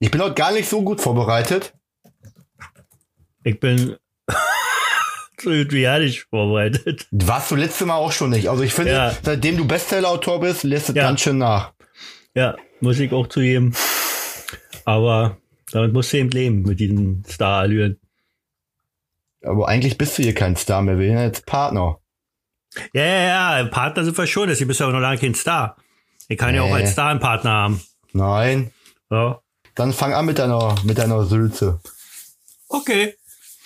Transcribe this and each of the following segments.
Ich bin heute gar nicht so gut vorbereitet. Ich bin so gut wie nicht vorbereitet. Warst du letzte Mal auch schon nicht. Also ich finde, Ja. seitdem du Bestseller-Autor bist, lässt es Ja. ganz schön nach. Ja, muss ich auch zugeben. Aber damit musst du eben leben, mit diesen Star-Allüren. Aber eigentlich bist du hier kein Star mehr. Wir sind jetzt Partner. Ja, ja, ja, Partner sind wir schon, deswegen bist du aber noch lange kein Star. Ich kann ja auch Nee. als Star einen Partner haben. Nein. Ja. Dann fang an mit deiner, mit deiner Sülze. Okay.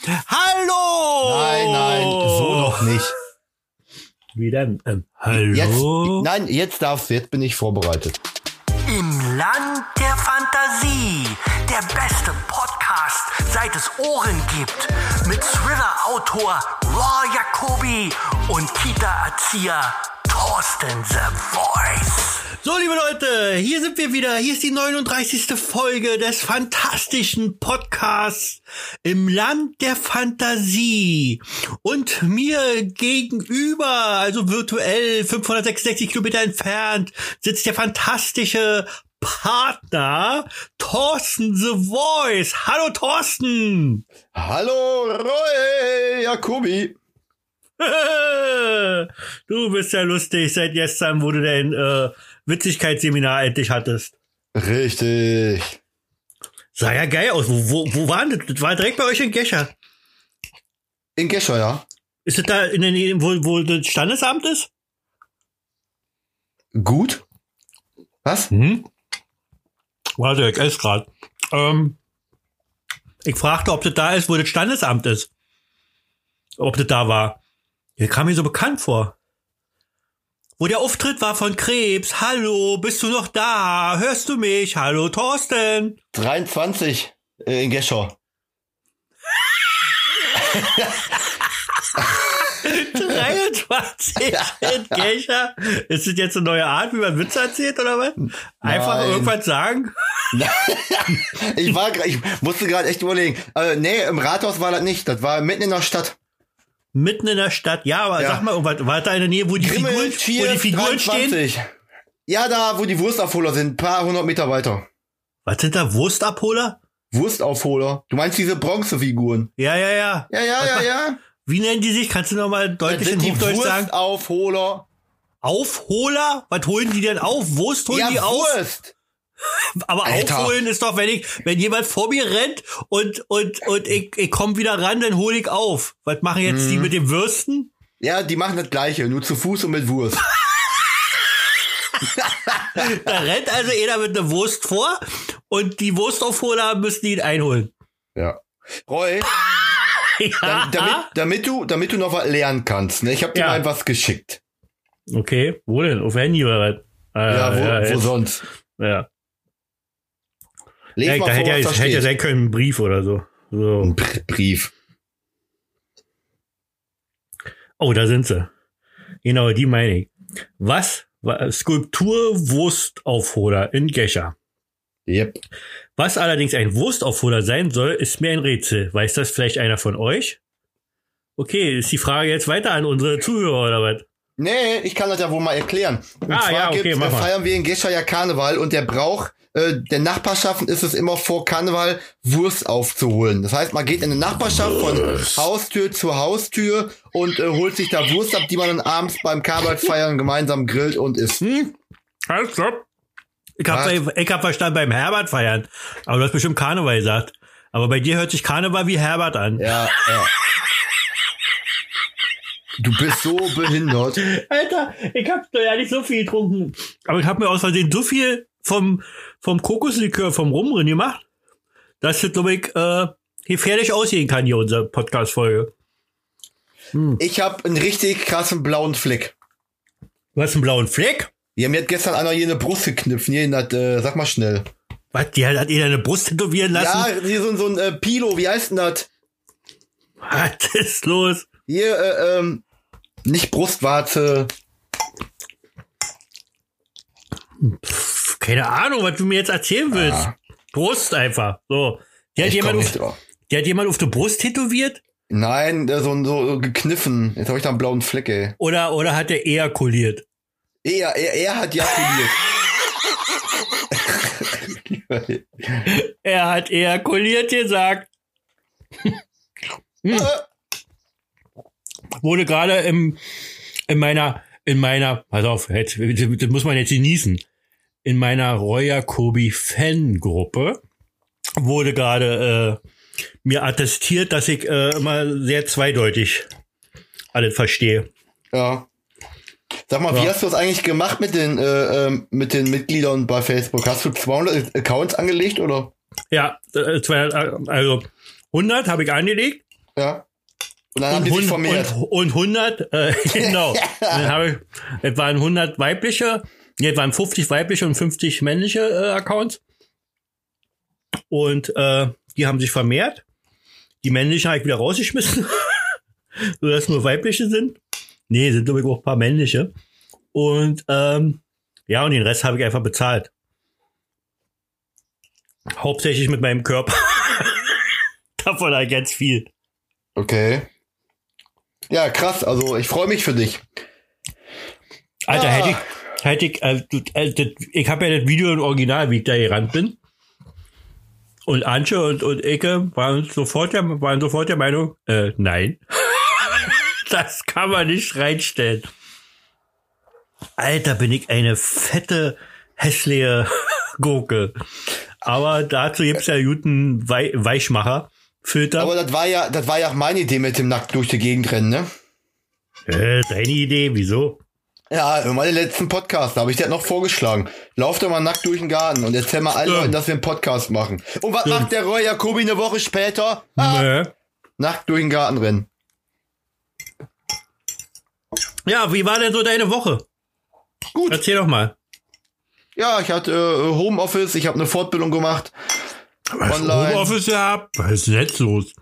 Hallo! Nein, nein, so noch nicht. Wie denn? Ähm, hallo? Jetzt, nein, jetzt darfst du. Jetzt bin ich vorbereitet. Im Land der Fantasie. Der beste Podcast, seit es Ohren gibt. Mit Thriller-Autor Raw Jacobi und Kita-Erzieher Thorsten The Voice. So, liebe Leute, hier sind wir wieder. Hier ist die 39. Folge des fantastischen Podcasts im Land der Fantasie. Und mir gegenüber, also virtuell 566 Kilometer entfernt, sitzt der fantastische Partner Thorsten The Voice. Hallo Thorsten! Hallo, Roy Jacobi. du bist ja lustig seit gestern, wo du dein äh, Witzigkeitsseminar endlich hattest. Richtig. Sah ja geil aus. Wo, wo, wo war das? Das war direkt bei euch in Gescher. In Gescher, ja. Ist das da in der Nähe, wo, wo das Standesamt ist? Gut. Was? Mhm. Warte, ich esse grad. Ähm, ich fragte, ob das da ist, wo das Standesamt ist. Ob das da war. Der kam mir so bekannt vor. Wo der Auftritt war von Krebs. Hallo, bist du noch da? Hörst du mich? Hallo, Thorsten. 23 äh, in Gescher. 23 in Gescher. Ist das jetzt eine neue Art, wie man Witze erzählt oder was? Einfach Nein. irgendwas sagen? ich war, ich musste gerade echt überlegen. Äh, nee, im Rathaus war das nicht. Das war mitten in der Stadt. Mitten in der Stadt. Ja, aber Ja. sag mal, war da in der Nähe, wo die Figuren, Grimmel, wo Cheers, die Figuren stehen? 23. Ja, da, wo die Wurstabholer sind. Ein paar hundert Meter weiter. Was sind da Wurstabholer? Wurstaufholer. Du meinst diese Bronzefiguren? Ja, ja, ja. Ja, ja, ja, ja. Wie nennen die sich? Kannst du noch mal Das deutlich in Hochdeutsch sagen? Wurstaufholer. Aufholer? Was holen die denn auf? Wurst holen Ja, die auf? Wurst. Aber Alter. aufholen ist doch, wenn ich, wenn jemand vor mir rennt und, und, und ich, ich komme wieder ran, dann hole ich auf. Was machen jetzt Mhm. die mit den Würsten? Ja, die machen das Gleiche, nur zu Fuß und mit Wurst. Da rennt also einer mit einer Wurst vor und die Wurstaufholer müssen ihn einholen. ja. Roy, Ja. dam- damit, damit du, damit du noch was lernen kannst, ne? Ich habe dir Ja. mal was geschickt. Okay, wo denn? Auf Handy oder was? Ah, Ja, wo, wo jetzt. sonst? Ja. Lies Ja, mal da vor, hätte ja, was da hätte ja sein können, ein Brief oder so. so. Ein Br- Brief. Oh, da sind sie. Genau, die meine ich. Was? Wa- Skulptur Wurstaufholer in Gescher. Yep. Was allerdings ein Wurstaufholer sein soll, ist mir ein Rätsel. Weiß das vielleicht einer von euch? Okay, ist die Frage jetzt weiter an unsere Zuhörer oder was? Nee, ich kann das ja wohl mal erklären. Und Ah, zwar ja, okay, gibt's, mach äh, mal. feiern wir in Gescher ja Karneval und der Brauch äh, der Nachbarschaften ist es immer vor Karneval Wurst aufzuholen. Das heißt, man geht in eine Nachbarschaft von Haustür zu Haustür und äh, holt sich da Wurst ab, die man dann abends beim Karnevalsfeiern gemeinsam grillt und isst. Hm? Alles klar. Ich hab, ich hab verstanden beim Herbert feiern. Aber du hast bestimmt Karneval gesagt. Aber bei dir hört sich Karneval wie Herbert an. Ja, ja. Du bist so behindert. Alter, ich hab da ja nicht so viel getrunken. Aber ich hab mir aus Versehen so viel vom, vom Kokoslikör vom Rum drin gemacht, dass das, glaube ich, äh, gefährlich aussehen kann, hier unsere Podcast-Folge. Ich habe einen richtig krassen blauen Fleck. Du hast einen blauen Fleck? Ja, mir hat gestern einer hier eine Brust geknüpft. Hier das, äh, sag mal schnell. Was, die hat, hat ihr eine Brust tätowieren lassen? Ja, hier so, ein- so ein äh, Pilo, wie heißt denn das? Was ist los? Hier, äh, ähm, nicht Brustwarze. Pff, keine Ahnung, was du mir jetzt erzählen willst. Ah. Brust einfach. So. Die hat, Ich jemand auf, drauf. die hat jemand auf die Brust tätowiert? Nein, so, so gekniffen. Jetzt habe ich da einen blauen Fleck, ey. Oder, oder hat er ejakuliert? Er, er, er hat jakuliert. Er hat ejakuliert gesagt. Hm. Wurde gerade im, in meiner, in meiner, pass auf, jetzt, das muss man jetzt genießen. In meiner Roya Kobi Fangruppe wurde gerade äh, mir attestiert, dass ich äh, immer sehr zweideutig alles verstehe. Ja. Sag mal, wie Ja. hast du das eigentlich gemacht mit den, äh, ähm, mit den Mitgliedern bei Facebook? Hast du 200 Accounts angelegt oder? Ja, äh, zwei, also 100 habe ich angelegt. Ja. Und dann haben die sich und, vermehrt. und, und 100, äh, genau. dann habe ich, es waren 100 weibliche, es waren 50 weibliche und 50 männliche äh, Accounts. Und äh, die haben sich vermehrt. Die männlichen habe ich wieder rausgeschmissen, sodass nur weibliche sind. Nee, sind glaube ich auch ein paar männliche. Und ähm, ja, und den Rest habe ich einfach bezahlt. Hauptsächlich mit meinem Körper. Davon halt ganz viel. Okay. Ja, krass. Also ich freue mich für dich. Alter, Ah. hätte ich, hätte ich, äh, äh, ich habe ja das Video im Original, wie ich da gerannt bin. Und Antje und, und Ecke waren sofort der, waren sofort der Meinung, äh, nein. das kann man nicht reinstellen. Alter, bin ich eine fette, hässliche Gurke. Aber dazu gibt's ja guten Wei Weichmacher. Filter. Aber das war ja, das war ja auch meine Idee mit dem nackt durch die Gegend rennen, ne? äh, deine Idee, wieso? Ja, in meinem letzten Podcast, da habe ich dir noch vorgeschlagen. Lauf doch mal nackt durch den Garten und erzähl mal allen. Leuten, dass wir einen Podcast machen. Und was macht der Roy Jacobi eine Woche später? Ah, Nö. nackt durch den Garten rennen. Ja, wie war denn so deine Woche? Gut. Erzähl doch mal. Ja, ich hatte äh, Homeoffice, ich habe eine Fortbildung gemacht. Online. Homeoffice gehabt? Was ist denn jetzt los?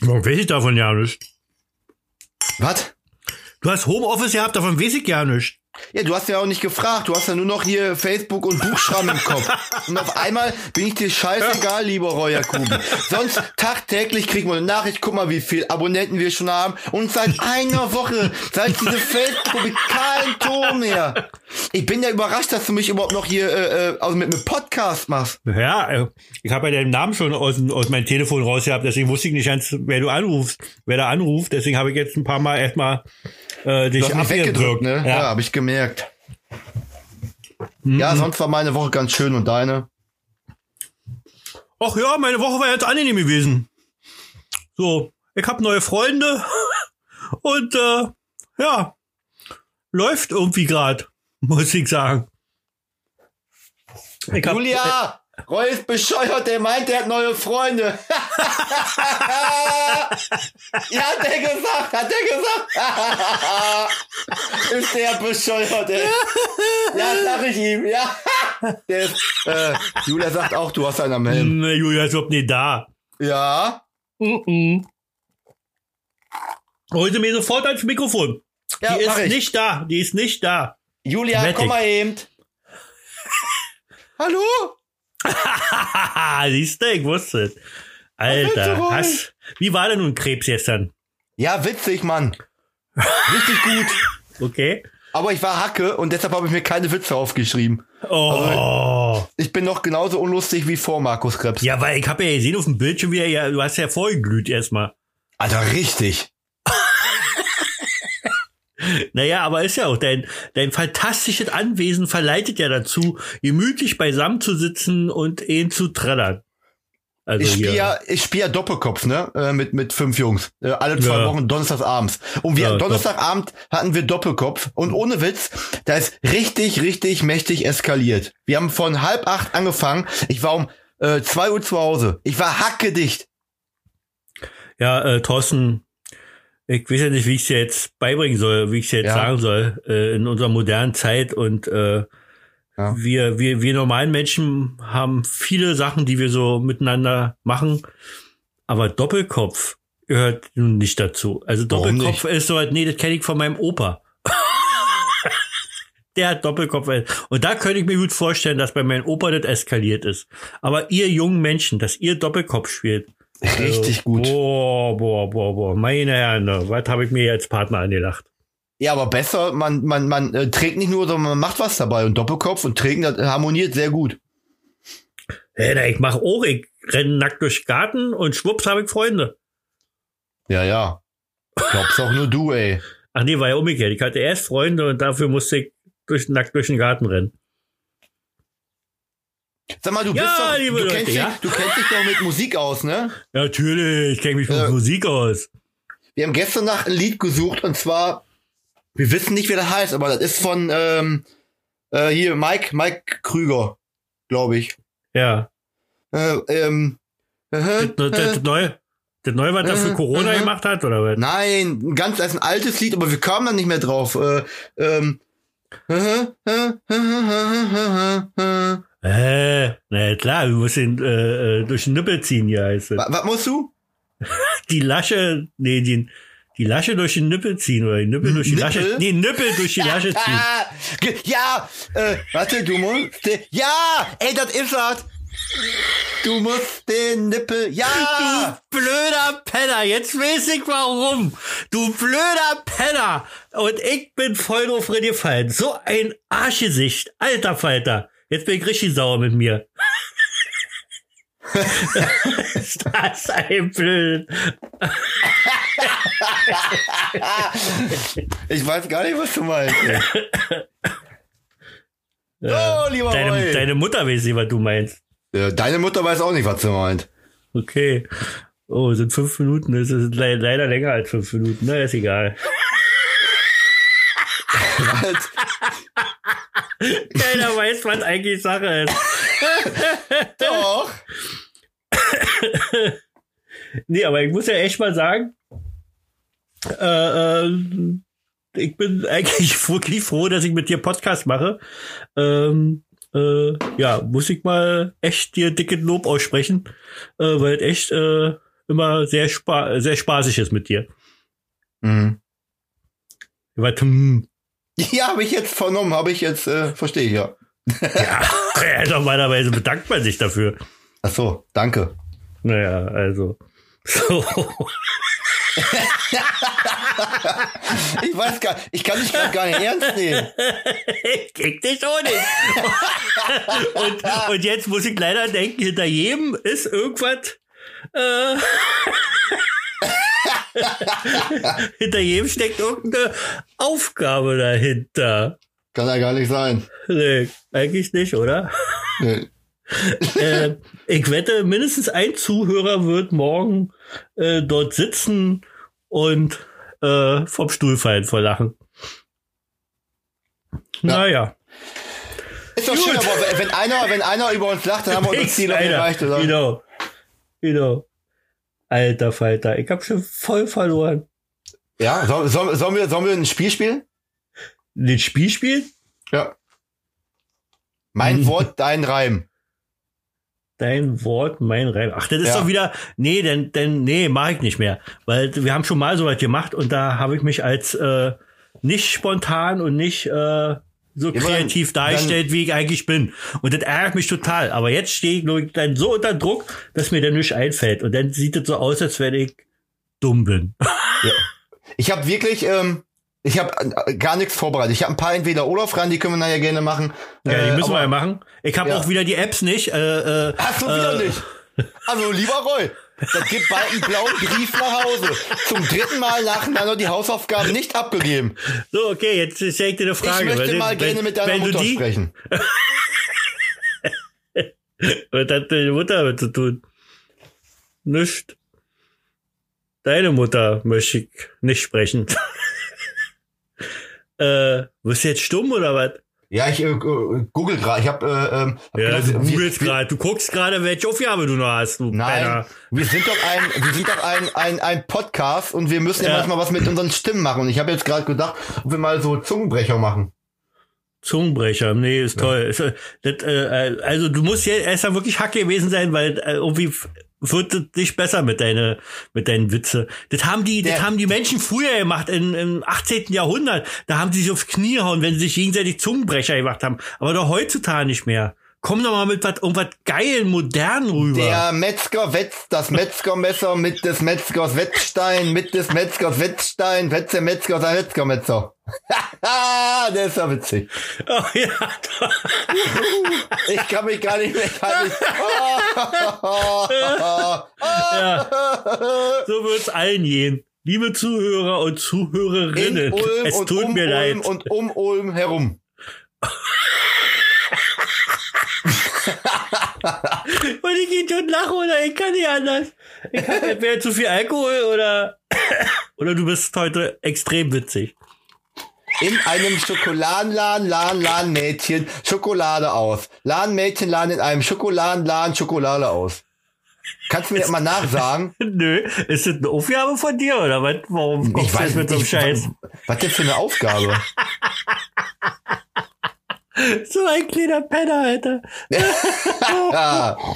Warum weiß ich davon ja nicht? Was? Du hast Homeoffice gehabt, davon weiß ich ja nicht. Ja, du hast ja auch nicht gefragt. Du hast ja nur noch hier Facebook und Buchstaben im Kopf. Und auf einmal bin ich dir scheißegal, lieber Jacobi. Sonst tagtäglich kriegen wir eine Nachricht. Guck mal, wie viel Abonnenten wir schon haben. Und seit einer Woche, seit diese Facebook kein Ton mehr. Ich bin ja überrascht, dass du mich überhaupt noch hier äh, äh, also mit einem Podcast machst. Ja, äh, ich habe ja deinen Namen schon aus, aus meinem Telefon raus gehabt, deswegen wusste ich nicht ganz, wer du anrufst, wer da anruft. Deswegen habe ich jetzt ein paar Mal erstmal äh, dich weggedrückt, abgedrückt. ne? Ja, Ja. habe ich gemerkt. Ja, sonst war meine Woche ganz schön und deine. Ach ja, meine Woche war jetzt angenehm gewesen. So, ich habe neue Freunde und äh, ja, läuft irgendwie grad, muss ich sagen. Ich hab, Julia! Roy ist bescheuert, der meint, der hat neue Freunde. ja, hat der gesagt, hat der gesagt. ist der bescheuert, ey. Ja, sag ich ihm, ja. Der ist, äh, Julia sagt auch, du hast einen am Helm. Ne, Julia ist überhaupt nicht da. Ja. Mhm. Hol sie mir sofort ans Mikrofon. Ja, die ist ich. nicht da. Die ist nicht da. Julia, Wettig. komm mal eben. Hallo? Siehst du, ich wusste es. Alter, hast, wie war denn nun Krebs gestern? Ja, witzig, Mann. Richtig gut. Okay. Aber ich war Hacke und deshalb habe ich mir keine Witze aufgeschrieben. Oh. Ich bin noch genauso unlustig wie vor Markus Krebs. Ja, weil ich habe ja gesehen auf dem Bildschirm, wie er ja, du hast ja vollglüht erstmal. Alter, richtig. Naja, aber ist ja auch dein, dein fantastisches Anwesen verleitet ja dazu, gemütlich beisammen zu sitzen und ihn zu trällern. Also Ich spiele ja, ich ja Doppelkopf, ne? Äh, mit, mit fünf Jungs. Äh, alle zwei Ja. Wochen donnerstagsabends. Und wir Ja, Donnerstagabend hatten wir Doppelkopf. Und ohne Witz, da ist richtig, richtig mächtig eskaliert. Wir haben von halb acht angefangen. Ich war um äh, zwei Uhr zu Hause. Ich war hackedicht. Ja, äh, Thorsten, ich weiß ja nicht, wie ich es dir jetzt beibringen soll, wie ich es jetzt Ja. sagen soll, äh, in unserer modernen Zeit und äh, Ja. wir, wir, wir normalen Menschen haben viele Sachen, die wir so miteinander machen, aber Doppelkopf gehört nun nicht dazu. Also Warum Doppelkopf ist so, nee, das kenne ich von meinem Opa. Der hat Doppelkopf. Und da könnte ich mir gut vorstellen, dass bei meinem Opa das eskaliert ist. Aber ihr jungen Menschen, dass ihr Doppelkopf spielt, Richtig gut. Boah, boah, boah, boah. Meine Herren, ne, was habe ich mir als Partner angelacht? Ja, aber besser, man, man, man äh, trägt nicht nur, sondern man macht was dabei. Und Doppelkopf und Trägen, das harmoniert sehr gut. Hey, ich mach auch, ich renne nackt durch den Garten und schwupps habe ich Freunde. Ja, ja. Glaubst auch nur du, ey. Ach nee, war ja umgekehrt. Ich hatte erst Freunde und dafür musste ich durch, nackt durch den Garten rennen. Sag mal, du Ja, bist doch, liebe du, Leute, kennst dich, ja? du kennst dich doch mit Musik aus, ne? Ja, natürlich, ich kenne mich mit Ja. Musik aus. Wir haben gestern Nacht ein Lied gesucht und zwar, wir wissen nicht, wie das heißt, aber das ist von ähm, äh, hier Mike, Mike Krüger, glaube ich. Ja. Äh, ähm, äh, Das, das, das neue, das neue, was er für Äh, Corona äh. gemacht hat, oder was? Nein, ein ganz ist ein altes Lied, aber wir kamen dann nicht mehr drauf. Äh, ähm, Äh, na klar, du musst ihn äh, äh, durch den Nippel ziehen, hier heißt es. wa- was musst du? Die Lasche, nee, die, die Lasche durch den Nippel ziehen, oder die Nippel durch die Nippel? Lasche, nee, Nippel durch die Lasche ziehen. Ja, äh, warte, du musst, den- ja, ey, das ist das. Du musst den Nippel, ja. Du blöder Penner, jetzt weiß ich warum. Du blöder Penner. Und ich bin voll drauf reingefallen. So ein Arschgesicht. Alter Falter. Jetzt bin ich richtig sauer mit mir. ist das ein blöd. Ich weiß gar nicht, was du meinst. ey. oh, lieber Deine, Roy. deine Mutter weiß nicht, was du meinst. Ja, Deine Mutter weiß auch nicht, was sie meint. Okay. Oh, sind fünf Minuten. Das ist le leider länger als fünf Minuten. Na, ist egal. Halt. Keiner weiß, was eigentlich Sache ist. Doch. Nee, aber ich muss ja echt mal sagen, äh, äh, ich bin eigentlich wirklich froh, dass ich mit dir Podcast mache. Ähm, äh, ja, muss ich mal echt dir dicke Lob aussprechen, äh, weil es echt äh, immer sehr, spa sehr spaßig ist mit dir. Mhm. Weil, hm, Ja, habe ich jetzt vernommen, habe ich jetzt, äh, verstehe ich ja. ja, normalerweise bedankt man sich dafür. Ach so, danke. Naja, also. So. Ich weiß gar ich kann dich gerade gar nicht ernst nehmen. Krieg dich auch nicht. und, und jetzt muss ich leider denken, hinter jedem ist irgendwas. Äh, hinter jedem steckt irgendeine Aufgabe dahinter. Kann ja gar nicht sein. Nee, eigentlich nicht, oder? Nee. äh, ich wette, mindestens ein Zuhörer wird morgen äh, dort sitzen und äh, vom Stuhl fallen vor Lachen. Naja. Ist doch schön, Gut. aber wenn einer, wenn einer über uns lacht, dann haben wir unser Ziel erreicht, oder? Genau. Genau. Alter Falter, ich hab schon voll verloren. Ja, soll, soll, sollen, wir, sollen wir ein Spiel spielen? Den Spiel spielen? Ja. Mein Mhm. Wort, dein Reim. Dein Wort, mein Reim. Ach, das ist Ja. doch wieder. Nee, denn, denn, nee, mach ich nicht mehr. Weil wir haben schon mal so was gemacht und da habe ich mich als äh, nicht spontan und nicht äh, so kreativ dann- dargestellt, wie ich eigentlich bin. Und das ärgert mich total. Aber jetzt stehe ich ich, dann so unter Druck, dass mir dann nichts einfällt. Und dann sieht es so aus, als wenn ich dumm bin. Ich habe wirklich, ähm, ich habe äh, gar nichts vorbereitet. Ich habe ein paar entweder Olaf ran, die können wir nachher gerne machen. Ja, die Äh, müssen wir aber- ja machen. Ich habe Ja. auch wieder die Apps nicht. Äh, äh, Ach so, wieder äh, nicht. Also, lieber Roy, das gibt bald einen blauen Brief nach Hause. Zum dritten Mal nacheinander die Hausaufgaben nicht abgegeben. So, okay, jetzt stell ich dir eine Frage. ich möchte Wenn- mal wenn, gerne mit deiner Mutter die, sprechen. Was hat deine Mutter damit zu tun? Nicht. Deine Mutter möchte ich nicht sprechen. äh, bist du jetzt stumm oder was? Ja, ich äh, google gerade. Ich habe äh, ähm, hab Ja, gelesen, du googelst gerade. Du guckst gerade, welche Aufgabe du noch hast, du Nein, Penner. wir sind doch ein, wir sind doch ein, ein, ein Podcast und wir müssen ja, Ja. manchmal was mit unseren Stimmen machen. Und ich habe jetzt gerade gedacht, ob wir mal so Zungenbrecher machen. Zungenbrecher, nee, ist toll. Ist, äh, das, äh, also du musst ja erst mal wirklich Hack gewesen sein, weil äh, irgendwie wird nicht besser mit deine, mit deinen Witze. Das haben die, das Der- haben die Menschen früher gemacht, in, im 18. Jahrhundert. Da haben sie sich aufs Knie gehauen, wenn sie sich gegenseitig Zungenbrecher gemacht haben. Aber doch heutzutage nicht mehr. Komm doch mal mit was, irgendwas geilen, modernen rüber. Der Metzger wetzt das Metzgermesser mit des Metzgers Wetzstein, mit des Metzgers Wetzstein, wetzt der Metzger sein Metzgermetzer. Der ist ja witzig. Oh ja, Ich kann mich gar nicht mehr. Kann nicht. ja. So wird's allen gehen. Liebe Zuhörer und In Zuhörerinnen, es und tut um mir Ulm leid. und um Ulm herum. Und ich gehe und lache oder ich kann nicht anders. Ich habe entweder zu viel Alkohol oder, oder du bist heute extrem witzig. In einem Schokoladenladen laden, laden Mädchen Schokolade aus. Laden Mädchen laden in einem Schokoladenladen Schokolade aus. Kannst du mir das mal nachsagen? Nö, ist das eine Aufgabe von dir oder was? Warum kommst du jetzt mit so einem Scheiß? Was, was denn für eine Aufgabe? So ein kleiner Penner, Alter. Ja.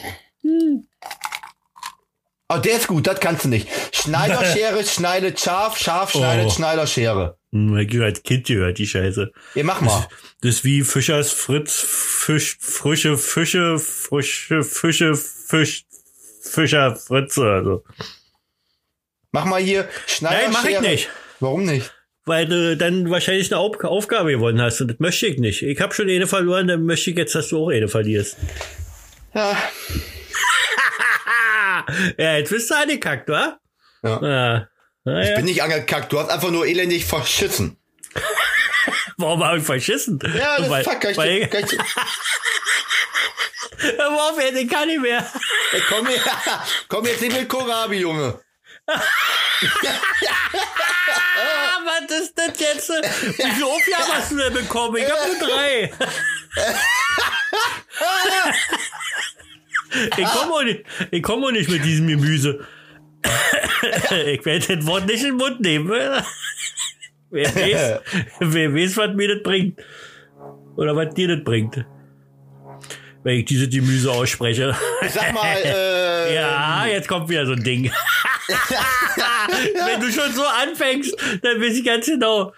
Oh, der ist gut, das kannst du nicht. Schneiderschere schneidet scharf, scharf schneidet Oh. Schneiderschere. Hm, ich hab als Kind gehört, die Scheiße. Ja, mach mal. Das ist wie Fischers Fritz, Fisch, frische Fische, frische Fische, Fisch, Fischer Fritze, also. Mach mal hier Schneiderschere. Nein, mach ich nicht. Warum nicht? Weil du dann wahrscheinlich eine Auf Aufgabe gewonnen hast und das möchte ich nicht. Ich habe schon eine verloren, dann möchte ich jetzt, dass du auch eine verlierst. Ja. Ja, jetzt bist du angekackt, wa? ja. Ja. Naja. Bin nicht angekackt, du hast einfach nur elendig verschissen. Warum habe ich verschissen? Ja, das weil, fuck, kann ich, weil, dir- kann ich, jetzt? Ich kann nicht mehr. Ey, komm, her, komm jetzt nicht mit Kohlrabi, Junge. Ah, was ist das jetzt? Wie viele Aufgaben hast du denn bekommen? Ich habe nur drei. Ich komme auch nicht, ich komm auch nicht mit diesem Gemüse. Ich werde das Wort nicht in den Mund nehmen. Wer weiß, wer weiß, was mir das bringt. Oder was dir das bringt. Wenn ich dieses Gemüse ausspreche. Sag mal, äh, Ja, jetzt kommt wieder so ein Ding. Wenn du schon so anfängst, dann weiß ich ganz genau.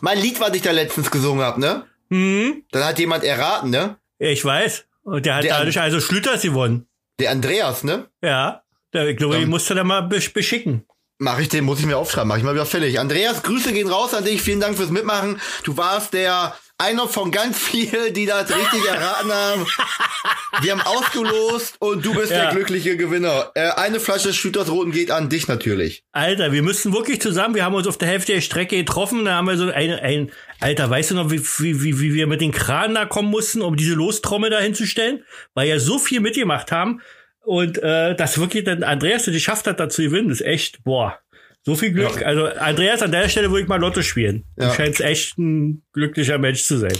mein Lied, was ich da letztens gesungen hab, ne? Hm? Dann hat jemand erraten, ne? Ich weiß. Und der hat Der- dadurch also Schlüters gewonnen. Der Andreas, ne? Ja. Der, ich glaube, die musst du da mal besch beschicken. Mach ich den, muss ich mir aufschreiben, mach ich mal wieder fällig. Andreas, Grüße gehen raus an dich, vielen Dank fürs Mitmachen. Du warst der einer von ganz vielen, die das richtig erraten haben. Wir haben ausgelost und du bist Ja. der glückliche Gewinner. Äh, eine Flasche Schütters Roten geht an dich natürlich. Alter, wir müssen wirklich zusammen, wir haben uns auf der Hälfte der Strecke getroffen, da haben wir so ein, ein Alter, weißt du noch, wie, wie, wie, wie wir mit den Kranen da kommen mussten, um diese Lostrommel da hinzustellen? Weil ja so viel mitgemacht haben und äh, das wirklich dann Andreas das geschafft hat, da zu gewinnen, ist echt, boah, so viel Glück. Ja. Also Andreas, an der Stelle würde ich mal Lotto spielen. Ja. Du scheinst echt ein glücklicher Mensch zu sein.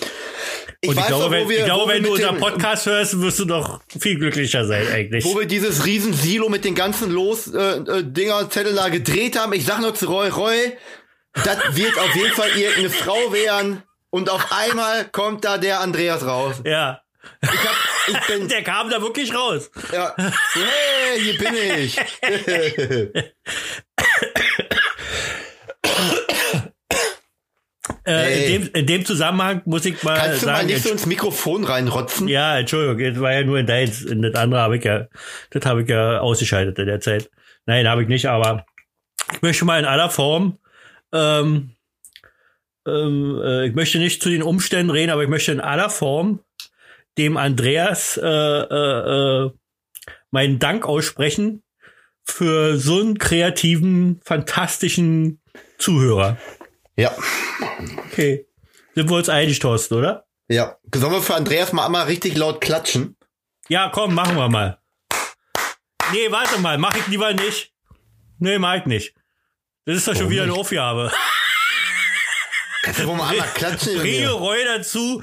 Ich Und ich glaube, noch, wenn, wir, ich glaube, wenn du unseren Podcast hörst, wirst du doch viel glücklicher sein eigentlich. wo wir dieses riesen Silo mit den ganzen Los äh, äh, da gedreht haben. Ich sag nur zu Roy, Roy, das wird auf jeden Fall irgendeine Frau werden. Und auf einmal kommt da der Andreas raus. Ja. Ich, hab, ich bin, Der kam da wirklich raus. ja, hey, hier bin ich. Äh, Ey. in, dem, in dem Zusammenhang muss ich mal Kannst du mal sagen, nicht so ins Mikrofon reinrotzen? ja, Entschuldigung, das war ja nur in deins. In das andere habe ich ja, das habe ich ja ausgeschaltet in der Zeit. Nein, habe ich nicht, aber ich möchte mal in aller Form, ähm, ähm, äh, ich möchte nicht zu den Umständen reden, aber ich möchte in aller Form dem Andreas äh, äh, äh, meinen Dank aussprechen für so einen kreativen, fantastischen Zuhörer. Ja, Okay. Sind wir uns einig, Thorsten, oder? ja. Sollen wir für Andreas mal einmal richtig laut klatschen? Ja, komm, machen wir mal. Nee, warte mal, mach ich lieber nicht. Nee, mach ich nicht. Das ist doch schon wieder eine nicht? Aufgabe. Kannst du wohl mal einmal klatschen? Bringe? Roy dazu,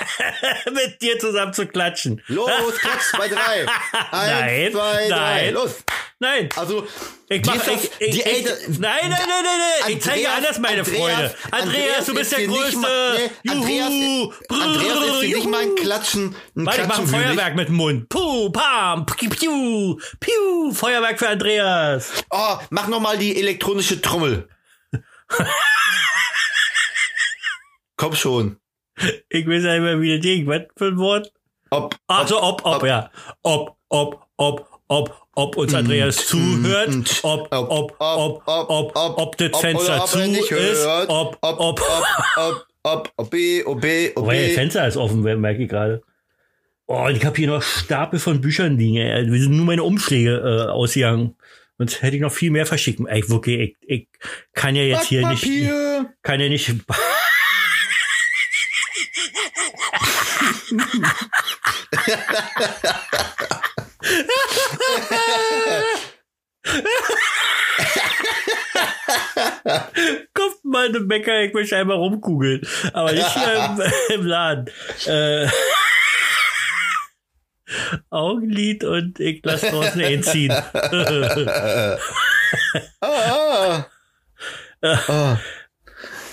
mit dir zusammen zu klatschen. Los, klatsch bei drei. Eins, Nein, zwei, drei, nein. los. Nein, Also, ich mach ich, ich, ich, Eltern- Nein, nein, nein, nein, nein. Ich zeige Andreas- anders meine Andreas- Freude. Andreas, du bist ist der Größte. mal- nee, Andreas, Juhu. Andreas ist dir nicht mal ein Juhu. Klatschen, ein Warte, ich mach ein. Feuerwerk mit dem Mund. Puh, pam, piu, piu, piu. Feuerwerk für Andreas. Oh, mach noch mal die elektronische Trommel. Komm schon. Ich weiß nicht mehr, wie das Ding. Was für ein Wort? Ob, Also ob, ob, ob- ja. Ob, ob, ob, ob, ob uns Andreas zuhört, ob, ob, ob, ob, ob, ob das Fenster zu ist, ob, ob, ob, ob, ob, ob, B, ob, B, ob, Wobei, das B. Fenster ist offen, merke ich gerade. Oh, ich habe hier noch Stapel von Büchern liegen. Ey. Wir sind nur meine Umschläge äh, ausgegangen. Sonst hätte ich noch viel mehr verschicken. Ey, wirklich, ich, ich kann ja jetzt hier nicht, kann ja nicht. Kommt mal eine Bäcker, ich möchte einmal rumkugeln. Aber nicht hier im, im Laden. Äh, Augenlid und ich lass draußen einziehen. Ah, ah.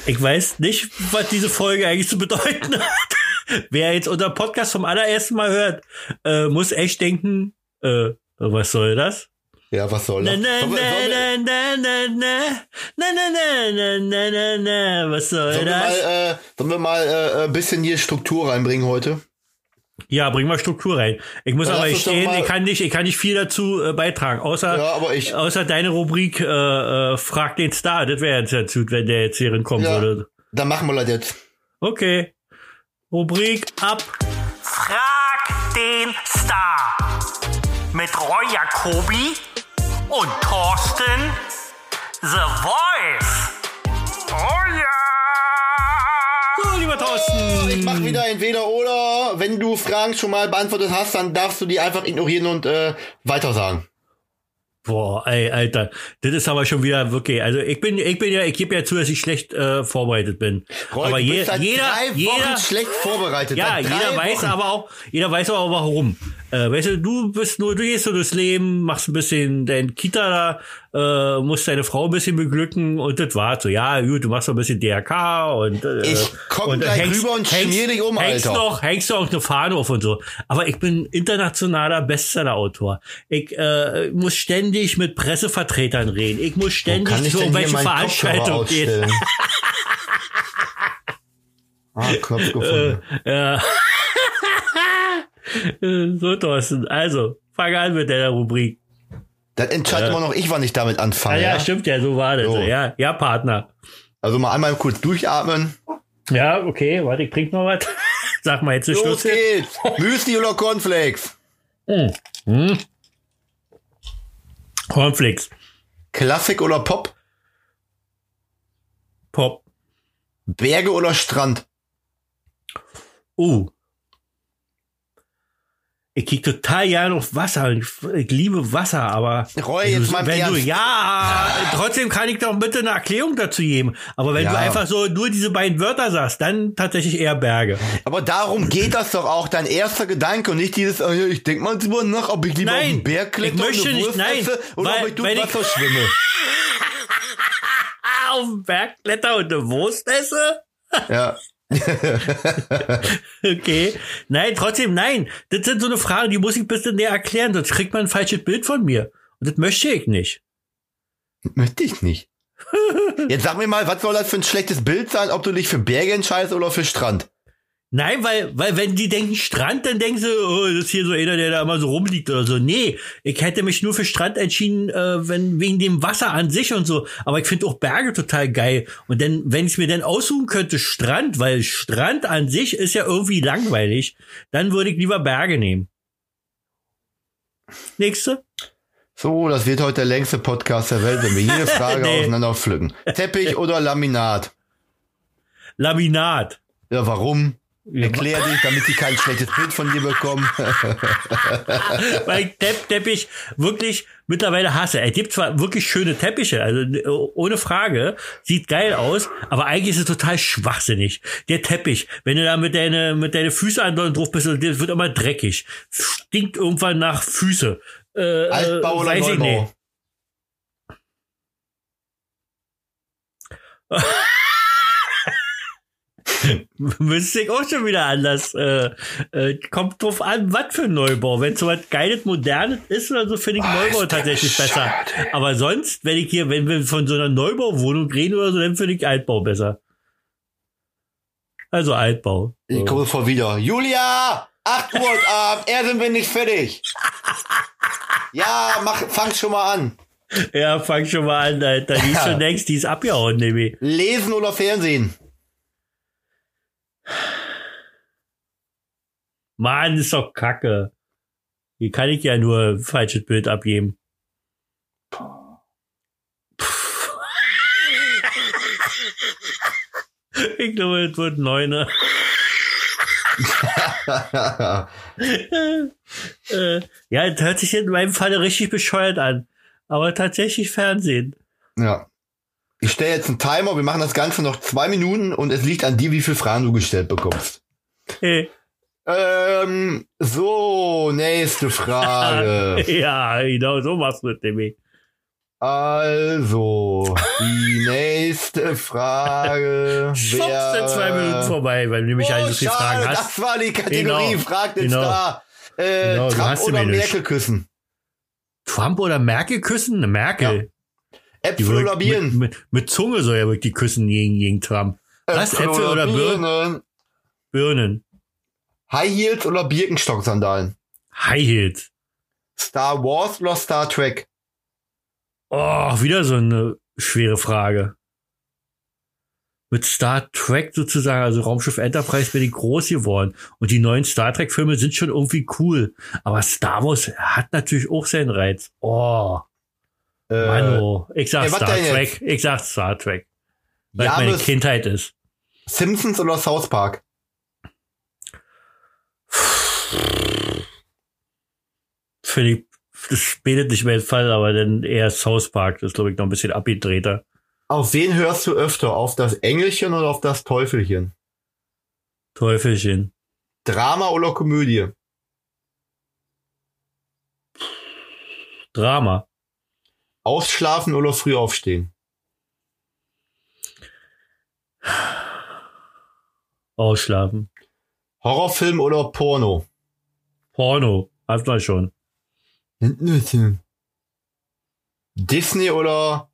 Ich weiß nicht, was diese Folge eigentlich zu bedeuten hat. Wer jetzt unser Podcast vom allerersten Mal hört, äh, muss echt denken, äh, was soll das? Ja, was soll das? na, Sollen wir, sollen wir, na, na, na, na, na, na, na, na, na, na, was soll sollen wir das? mal, äh, sollen wir mal äh, ein bisschen hier Struktur reinbringen heute? Ja, bring mal Struktur rein. Ich muss Ja, aber stehen, mal- ich kann nicht, ich kann nicht viel dazu äh, beitragen, außer, Ja, aber ich. außer deine Rubrik, äh, äh, frag den Star. Das wäre jetzt dazu, wenn der jetzt hier hinkommen Ja. würde. Dann machen wir das jetzt. Okay. Rubrik ab. Frag den Star. Mit Roy Jacobi und Thorsten The Voice. Oh ja! So, lieber Thorsten. Ich mach wieder entweder oder. Wenn du Fragen schon mal beantwortet hast, dann darfst du die einfach ignorieren und äh, weiter sagen. Boah, ey, Alter. Das ist aber schon wieder wirklich, also ich bin, ich bin ja, ich gebe ja zu, dass ich schlecht äh, vorbereitet bin. Roy, aber je, jeder, jeder, schlecht vorbereitet. ja, jeder weiß Wochen. aber auch, jeder weiß aber auch warum. Äh, weißt du, du bist nur, du gehst so durchs Leben, machst ein bisschen dein Kita da, äh, musst deine Frau ein bisschen beglücken und das war's so. Ja, gut, du machst so ein bisschen DRK und äh, Ich komm und gleich rüber und schmier dich um, hängst Alter. Noch, hängst du auch eine Fahne auf und so. Aber ich bin internationaler Bestseller-Autor. Ich äh, muss ständig mit Pressevertretern reden. Ich muss ständig zu irgendwelchen Veranstaltungen gehen. ah, Knopf gefunden. Ja. so, Thorsten. Also, fang an mit deiner Rubrik. Das entscheidet immer noch ich, wann ich damit anfange. ja, ja? stimmt ja, so war das. So. Ja, ja, Partner. Also mal einmal kurz durchatmen. Ja, okay, warte, ich trink noch was. Sag mal jetzt Los Schluss. hier. geht's. Müsli oder Cornflakes? Hm. Cornflakes. Klassik oder Pop? Pop. Berge oder Strand? Uh. Ich krieg total gerne auf Wasser. Ich, ich liebe Wasser, aber Roy, jetzt mal wenn du ja, trotzdem kann ich doch bitte eine Erklärung dazu geben. Aber wenn Ja. du einfach so nur diese beiden Wörter sagst, dann tatsächlich eher Berge. Aber darum geht das doch auch, dein erster Gedanke und nicht dieses, oh ich denk mal drüber nach, ob ich lieber Nein, auf den Berg kletter ich möchte nicht, nein, esse oder weil- ob ich durch weil ich- Wasser schwimme. Auf den Berg kletter und eine Wurst esse? Ja. Okay. Nein, trotzdem, nein. Das sind so eine Fragen, die muss ich ein bisschen näher erklären, sonst kriegt man ein falsches Bild von mir. Und das möchte ich nicht. Möchte ich nicht. Jetzt sag mir mal, was soll das für ein schlechtes Bild sein, ob du dich für Berge entscheidest oder für Strand? Nein, weil, weil wenn die denken Strand, dann denken sie, oh, das ist hier so einer, der da immer so rumliegt oder so. Nee, ich hätte mich nur für Strand entschieden, äh, wenn wegen dem Wasser an sich und so. Aber ich finde auch Berge total geil. Und dann, wenn ich mir dann aussuchen könnte, Strand, weil Strand an sich ist ja irgendwie langweilig, dann würde ich lieber Berge nehmen. Nächste? So, das wird heute der längste Podcast der Welt, wenn wir jede Frage Nee. auseinander pflücken. Teppich oder Laminat? Laminat. Ja, warum? Erklär dich, damit die kein schlechtes Bild von dir bekommen. weil ich Tepp Teppich wirklich mittlerweile hasse. Er gibt zwar wirklich schöne Teppiche, also äh, ohne Frage, sieht geil aus, aber eigentlich ist es total schwachsinnig. Der Teppich, wenn du da mit deine mit deine Füße andauernd drauf bist, das wird immer dreckig, stinkt irgendwann nach Füße. Äh, Altbau äh, oder weiß ich Neubau? Müsste ich auch schon wieder anders. Äh, äh, kommt drauf an, was für ein Neubau. Wenn so was Geiles, Modernes ist oder so, finde ich Neubau tatsächlich besser. Aber sonst, wenn ich hier, wenn wir von so einer Neubauwohnung reden oder so, dann finde ich Altbau besser. Also Altbau. Ich komme sofort wieder. Julia! 8 Uhr Abend, er sind wir nicht fertig. Ja, mach, fang schon mal an. Ja, fang schon mal an, Alter. Die ist schon längst, die ist abgehauen, nämlich. Lesen oder Fernsehen? Mann, ist doch kacke. Hier kann ich ja nur ein falsches Bild abgeben. Ich glaube, es wird Neuner. äh, ja, das hört sich in meinem Falle richtig bescheuert an. Aber tatsächlich Fernsehen. ja. Ich stelle jetzt einen Timer, wir machen das Ganze noch zwei Minuten und es liegt an dir, wie viele Fragen du gestellt bekommst. Hey. Ähm, so, nächste Frage. ja, genau, so machst du das nämlich. Also, die nächste Frage Schwupps, sind zwei Minuten vorbei, weil du nämlich Oh, so viele Fragen hast. das war die Kategorie. Genau, Frag den genau. Star. Äh, Genau, Trump oder mir nicht. Merkel küssen? Trump oder Merkel küssen? Eine Merkel. Die Äpfel oder Birnen? Mit, mit, mit Zunge soll er wirklich küssen gegen, gegen Trump. Was? Äpfel oder Birnen? Birnen? Birnen. High Heels oder Birkenstock-Sandalen? High Heels. Star Wars oder Star Trek? Oh, wieder so eine schwere Frage. Mit Star Trek sozusagen, also Raumschiff Enterprise bin ich groß geworden. Und die neuen Star Trek Filme sind schon irgendwie cool. Aber Star Wars hat natürlich auch seinen Reiz. Oh, Äh, Mann, oh. Ich sag was Star? Trek. Ich sag Star Trek. Weil Ja, meine Kindheit ist. Simpsons oder South Park? Finde ich, das spielt nicht mehr den Fall, aber dann eher South Park. Das ist, glaube ich, noch ein bisschen abgedrehter. Auf wen hörst du öfter? Auf das Engelchen oder auf das Teufelchen? Teufelchen. Drama oder Komödie? Drama. Ausschlafen oder früh aufstehen? Ausschlafen. Horrorfilm oder Porno? Porno. Hat man schon. Disney oder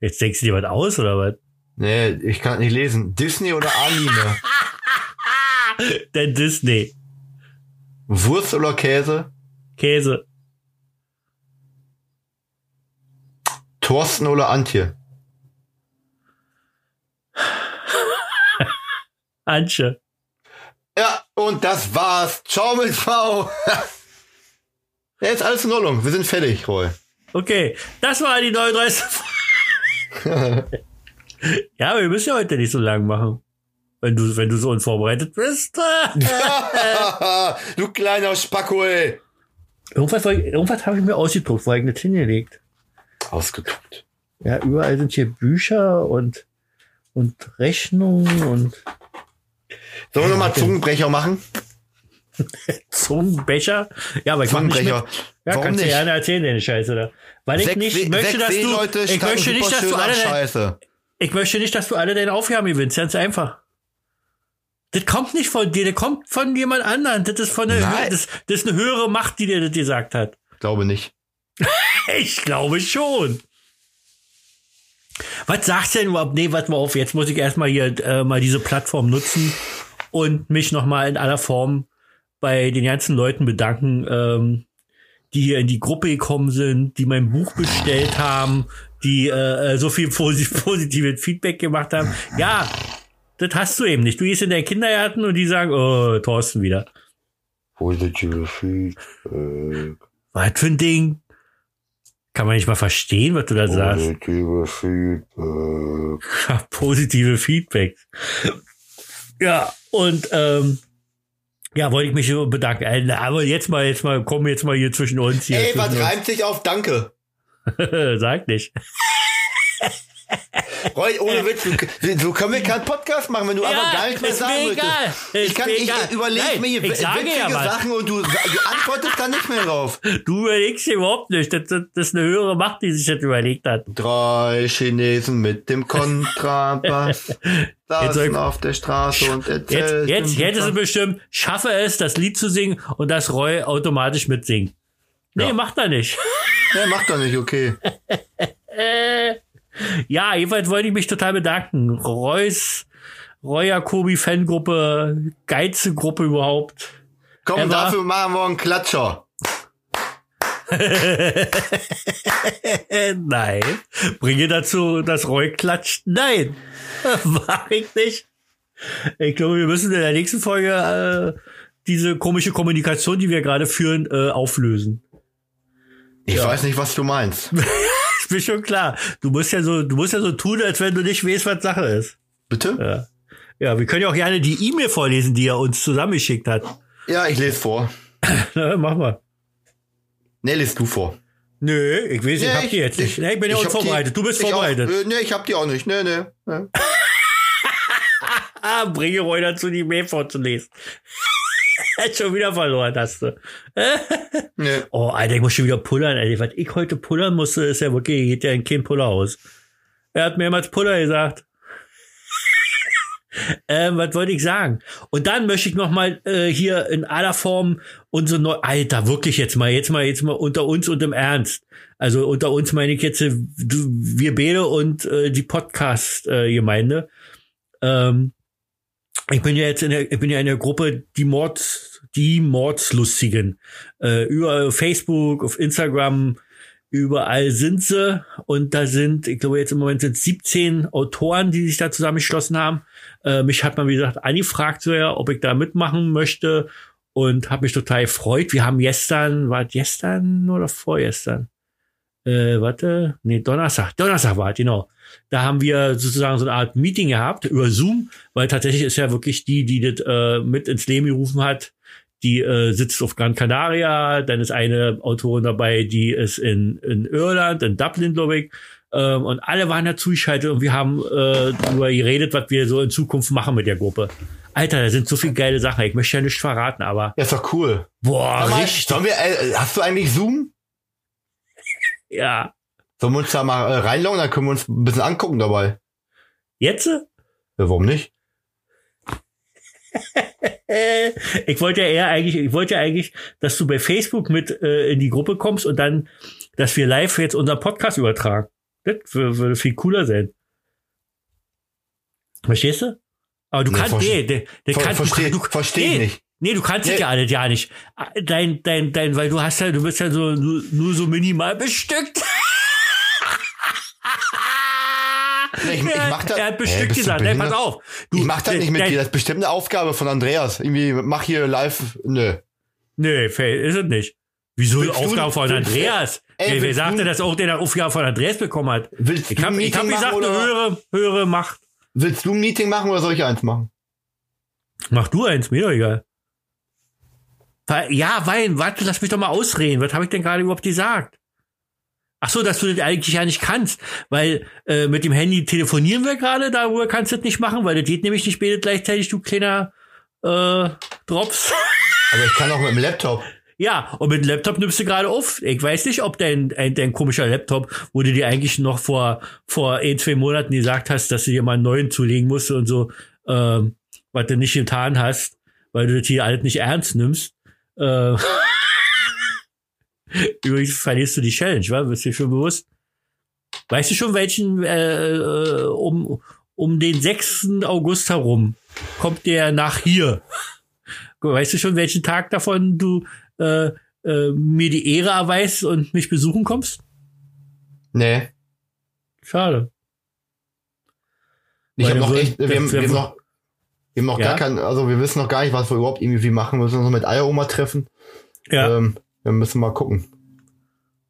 Jetzt denkst du dir was aus, oder was? Nee, ich kann nicht lesen. Disney oder Anime? Der Disney. Wurst oder Käse? Käse. Thorsten oder Antje? Antje. Ja, und das war's. Ciao mit V. ja, ist alles in Ordnung. Wir sind fertig, Roy. Okay, das war die 39. ja, wir müssen ja heute nicht so lang machen. Wenn du, wenn du so unvorbereitet bist. du kleiner Spacko, ey. irgendwas irgendwas habe ich mir ausgedruckt, wo ich nicht hingelegt. Ausgedruckt. Ja, überall sind hier Bücher und, und Rechnungen und Sollen wir nochmal Zungenbrecher machen? Zungenbecher. Ja, aber ich mach nicht mit. Zungenbrecher. Ja, Warum kannst du nicht? gerne erzählen, deine Scheiße da. Weil ich nicht möchte, dass du, ich möchte nicht, dass du alle, Scheiße. ich möchte nicht, dass du alle deine Aufgaben gewinnst. Ganz einfach. Das kommt nicht von dir, das kommt von jemand anderem. Das ist von einer, das, das ist eine höhere Macht, die dir das gesagt hat. Glaube nicht. Ich glaube schon. Was sagst du denn überhaupt? Nee, warte mal auf, jetzt muss ich erstmal hier äh, mal diese Plattform nutzen und mich nochmal in aller Form bei den ganzen Leuten bedanken, ähm, die hier in die Gruppe gekommen sind, die mein Buch bestellt haben, die äh, äh, so viel posi positives Feedback gemacht haben. Ja, das hast du eben nicht. Du gehst in deinen Kindergarten und die sagen, oh, Thorsten wieder. Positive Feedback. Was für ein Ding? Kann man nicht mal verstehen, was du da sagst. Positive Feedback. Ja, positive Feedback. Ja, und ähm, ja, wollte ich mich bedanken. Äh, Aber jetzt mal, jetzt mal, komm jetzt mal hier zwischen uns hier. Ey, was reimt sich auf Danke? Sag nicht. Roy, ohne Witz, du, so können wir keinen Podcast machen, wenn du aber gar nichts mehr ist sagen möchtest. Ich Ist kann, mir ich überlege mir hier witzige ja. Sachen und du, du antwortest dann nicht mehr drauf. Du überlegst dir überhaupt nicht. Das, das, das ist eine höhere Macht, die sich das überlegt hat. Drei Chinesen mit dem Kontrabass Jetzt saßen auf der Straße und Jetzt, erzählten. jetzt hätte sie bestimmt, schaffe es, das Lied zu singen und das Roy automatisch mitsingt. Nee, Ja. macht er nicht. Ja, macht doch nicht, okay. Ja, jedenfalls wollte ich mich total bedanken. Reus, Roy Jacobi Fangruppe, geilste Gruppe überhaupt. Komm, Er war- dafür machen wir einen Klatscher. Nein. Bringe dazu das Roy klatscht. Nein. Mach ich nicht. Ich glaube, wir müssen in der nächsten Folge äh, diese komische Kommunikation, die wir gerade führen, äh, auflösen. Ich weiß nicht, was du meinst. ist mir schon klar. Du musst ja so, du musst ja so tun, als wenn du nicht weißt, was Sache ist. Bitte? Ja. Ja, wir können ja auch gerne die E-Mail vorlesen, die er uns zusammengeschickt hat. Ja, ich lese vor. Na, mach mal. Nee, liest du vor. Nö, ich weiß, ich Nee, hab die jetzt nicht. Nee, ich bin ja ich auch hab die- vorbereitet. Du bist ich vorbereitet. Auch, äh, nee, ich hab die auch nicht. Nee, nee. nee. Bringe Roy dazu, die Mail vorzulesen. Hat schon wieder verloren, hast du. nee. Oh, Alter, ich muss schon wieder pullern, Alter. Was ich heute pullern musste, ist ja wirklich, geht ja in kein Puller aus. Er hat mehrmals Puller gesagt. ähm, was wollte ich sagen? Und dann möchte ich noch mal äh, hier in aller Form unsere neu Alter, wirklich jetzt mal, jetzt mal, jetzt mal unter uns und im Ernst. Also unter uns meine ich jetzt äh, du, wir beide und äh, die Podcast-Gemeinde. ähm, ich bin ja jetzt in der, ich bin ja in der Gruppe die Mords, die Mordslustigen. Äh, über Facebook, auf Instagram, überall sind sie. Und da sind, ich glaube jetzt im Moment sind 17 Autoren, die sich da zusammengeschlossen haben. Äh, mich hat man, wie gesagt, angefragt, so ja, ob ich da mitmachen möchte. Und habe mich total gefreut. Wir haben gestern, war es gestern oder vorgestern? Äh, warte, nee, Donnerstag. Donnerstag war es, genau. Da haben wir sozusagen so eine Art Meeting gehabt über Zoom, weil tatsächlich ist ja wirklich die, die das äh, mit ins Leben gerufen hat, die äh, sitzt auf Gran Canaria, dann ist eine Autorin dabei, die ist in, in Irland, in Dublin, glaube ich. Ähm, und alle waren dazu geschaltet und wir haben äh, darüber geredet, was wir so in Zukunft machen mit der Gruppe. Alter, da sind so viele geile Sachen. Ich möchte ja nichts verraten, aber Ja, ist doch cool. boah, mal, richtig. Sollen wir, äh, hast du eigentlich Zoom? Ja. Sollen wir uns da mal äh, reinloggen, dann können wir uns ein bisschen angucken dabei. Jetzt? Ja, warum nicht? Ich wollte ja eher eigentlich, ich wollte ja eigentlich, dass du bei Facebook mit äh, in die Gruppe kommst und dann, dass wir live jetzt unseren Podcast übertragen. Das wür- würde viel cooler sein. Verstehst du? Aber du Nee, kannst, nee, der, der Ver kann, versteh, du, versteh nee, ich nicht. Nee, du kannst Nee. es ja alles ja nicht. Dein, dein, dein, weil du hast ja, du bist ja so nur, nur so minimal bestückt. Nee, ich- ich mach das- Er hat bist du gesagt. Nein, pass auf. Du, ich mach das nicht mit dir. Das ist bestimmt eine Aufgabe von Andreas. Irgendwie, mach hier live, nö. Nee, fail ist es nicht. Wieso Willst du- Aufgabe von Andreas? Ey, Ey, wer sagte, dass auch der eine Aufgabe von Andreas bekommen hat? Willst Ich du hab, gesagt, eine höhere, höhere Macht. willst du ein Meeting machen oder soll ich eins machen? Mach du eins, mir doch egal. Weil- Ja, Wein, warte, lass mich doch mal ausreden. Was habe ich denn gerade überhaupt gesagt? Ach so, dass du das eigentlich ja nicht kannst, weil äh, mit dem Handy telefonieren wir gerade, darüber kannst du das nicht machen, weil das geht nämlich nicht betet gleichzeitig, du kleiner äh, Drops. Aber ich kann auch mit dem Laptop. Ja, und mit dem Laptop nimmst du gerade auf. Ich weiß nicht, ob dein, ein, dein komischer Laptop, wo du dir eigentlich noch vor, vor ein, zwei Monaten gesagt hast, dass du dir mal einen neuen zulegen musst und so, ähm, was du nicht getan hast, weil du das hier alles nicht ernst nimmst. Äh, Übrigens verlierst du die Challenge, wa? Bist du dir schon bewusst? Weißt du schon, welchen, äh, äh, um, um den 6. August herum kommt der nach hier? Weißt du schon, welchen Tag davon du äh, äh, mir die Ehre erweist und mich besuchen kommst? Nee. Schade. Ich hab noch wir echt, wir, haben, wir haben noch, wir haben noch Ja? gar kein, also wir wissen noch gar nicht, was wir überhaupt irgendwie machen. Wir müssen uns noch mit Eieroma treffen. Ja. Ähm, wir müssen mal gucken.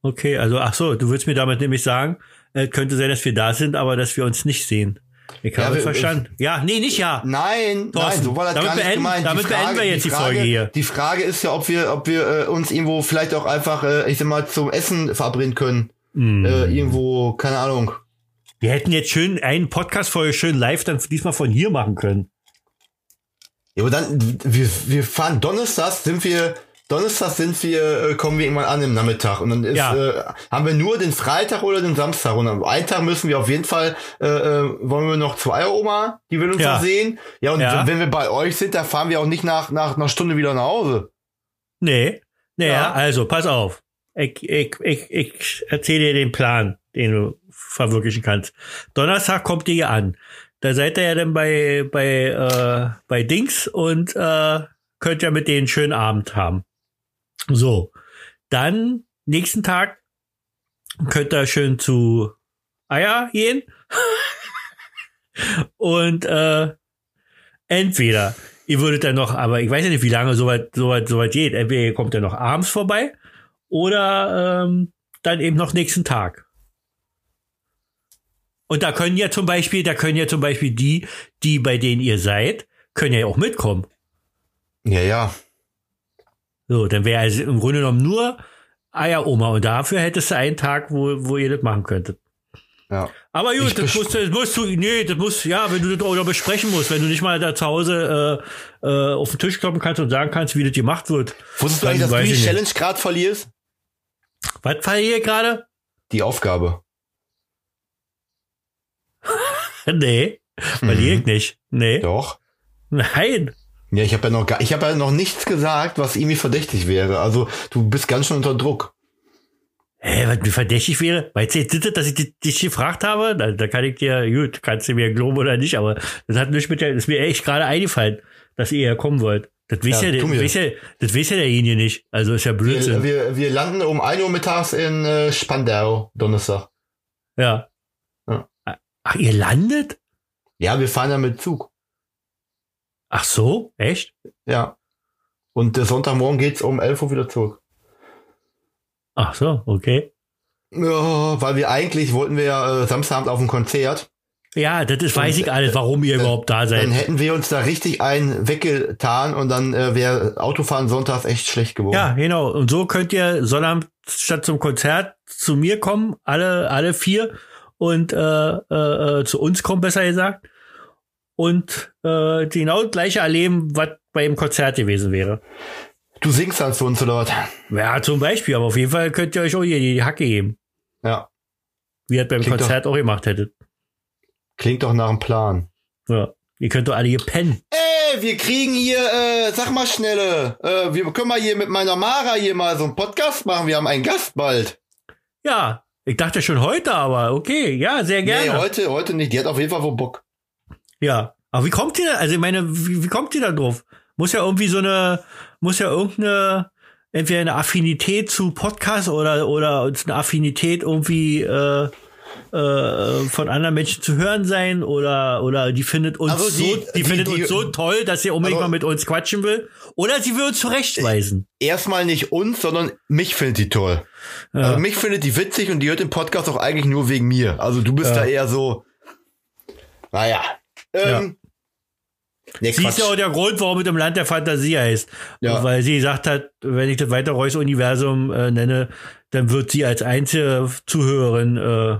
Okay, also ach so, du willst mir damit nämlich sagen, äh, könnte sein, dass wir da sind, aber dass wir uns nicht sehen. Ich Ja, habe wir- verstanden. Ja, nee, nicht ja. Nein, Thorsten, nein, so war das damit gar nicht beenden- gemeint. damit beenden wir jetzt die Frage, Folge hier. Die Frage ist ja, ob wir, ob wir äh, uns irgendwo vielleicht auch einfach, äh, ich sag mal, zum Essen verabreden können. Hm. Äh, irgendwo, keine Ahnung. Wir hätten jetzt schön einen Podcast-Folge schön live dann diesmal von hier machen können. Ja, aber dann, wir, wir fahren Donnerstags, sind wir, Donnerstags sind wir, äh, kommen wir irgendwann an im Nachmittag. Und dann ist, Ja. äh, haben wir nur den Freitag oder den Samstag. Und am einen Tag müssen wir auf jeden Fall, äh, äh, wollen wir noch zu Eieroma, die will uns Ja. noch sehen. Ja, und Ja. wenn wir bei euch sind, da fahren wir auch nicht nach, nach einer Stunde wieder nach Hause. Nee. Naja, Ja. also, pass auf. Ich, ich, ich, ich erzähle dir den Plan, den du verwirklichen kannst. Donnerstag kommt ihr hier an. Da seid ihr ja dann bei, bei, äh, bei Dings und äh, könnt ja mit denen einen schönen Abend haben. So. Dann nächsten Tag könnt ihr schön zu Eier gehen. Und äh, entweder ihr würdet dann noch, aber ich weiß ja nicht, wie lange so weit, so weit, so weit geht. Entweder ihr kommt dann noch abends vorbei oder ähm, dann eben noch nächsten Tag. Und da können ja zum Beispiel, da können ja zum Beispiel die, die bei denen ihr seid, können ja auch mitkommen. Ja, ja. So, dann wäre also im Grunde genommen nur Eieroma und dafür hättest du einen Tag, wo, wo ihr das machen könntet. Ja. Aber gut, Ich das musst, du- das musst du, nee, das muss, ja, wenn du das auch noch besprechen musst, wenn du nicht mal da zu Hause äh, äh, auf den Tisch kloppen kannst und sagen kannst, wie das gemacht wird. Wusstest du eigentlich, dass du die. Challenge gerade verlierst? Was hier gerade? Die Aufgabe. Nee, verliere ich nicht. Nee, Doch. nein. Ja, ich habe ja noch gar, ich habe ja noch nichts gesagt, was irgendwie verdächtig wäre. Also du bist ganz schön unter Druck. Hä, was mir verdächtig wäre, weil jetzt das, dass ich dich- gefragt habe, da, da kann ich dir, gut, kannst du mir glauben oder nicht, aber das hat nicht mit der, das ist mir echt gerade eingefallen, dass ihr ja kommen wollt. Das weiß Ja, ja, der, weiß ja, das weiß ja derjenige nicht. Also ist ja Blödsinn. Wir, wir, wir landen um 1 Uhr mittags in äh, Spandau, Donnerstag. ja. Ja. Ach, ihr landet? Ja, wir fahren ja mit Zug. Ach so, echt? Ja. Und äh, Sonntagmorgen geht's um 11 Uhr wieder zurück. Ach so, okay. Ja, weil wir eigentlich wollten wir ja äh, Samstagabend auf ein Konzert. Ja, das ist, weiß ich alles, warum ihr überhaupt da Dann seid. hätten wir uns da richtig einen weggetan und dann äh, wäre Autofahren sonntags echt schlecht geworden. Ja, genau. Und so könnt ihr Sonnabend statt zum Konzert zu mir kommen, alle, alle vier, und äh, äh, äh, zu uns kommen, besser gesagt. Und äh, genau das gleiche erleben, was beim Konzert gewesen wäre. Du singst dann zu uns oder was? Ja, zum Beispiel, aber auf jeden Fall könnt ihr euch auch hier die Hacke geben, Ja. wie ihr beim Klingt Konzert auch gemacht hättet. Klingt doch nach einem Plan. Ja. Ihr könnt doch alle hier pennen. Ey, wir kriegen hier, äh, sag mal schnelle, äh, wir können mal hier mit meiner Mara hier mal so einen Podcast machen. Wir haben einen Gast bald. Ja, ich dachte schon heute, aber okay, ja, sehr gerne. Nee, heute, heute nicht. Die hat auf jeden Fall wohl Bock. Ja, aber wie kommt ihr da? Also ich meine, wie, wie kommt ihr da drauf? Muss ja irgendwie so eine, muss ja irgendeine, entweder eine Affinität zu Podcasts oder oder eine Affinität irgendwie äh, äh, von anderen Menschen zu hören sein oder oder die findet uns Also die- so, die, die- findet die- uns so toll, dass sie unbedingt Also- mal mit uns quatschen will oder sie will uns zurechtweisen. Erstmal nicht uns, sondern mich findet die toll. Ja. Also mich findet die witzig und die hört den Podcast auch eigentlich nur wegen mir. Also du bist Ja. da eher so, naja. Ähm, nee, Sie ist ja auch der Grund, warum es im Land der Fantasie heißt. Ja. Weil sie gesagt hat, wenn ich das weiter Reus Universum äh, nenne, dann wird sie als einzige Zuhörerin äh,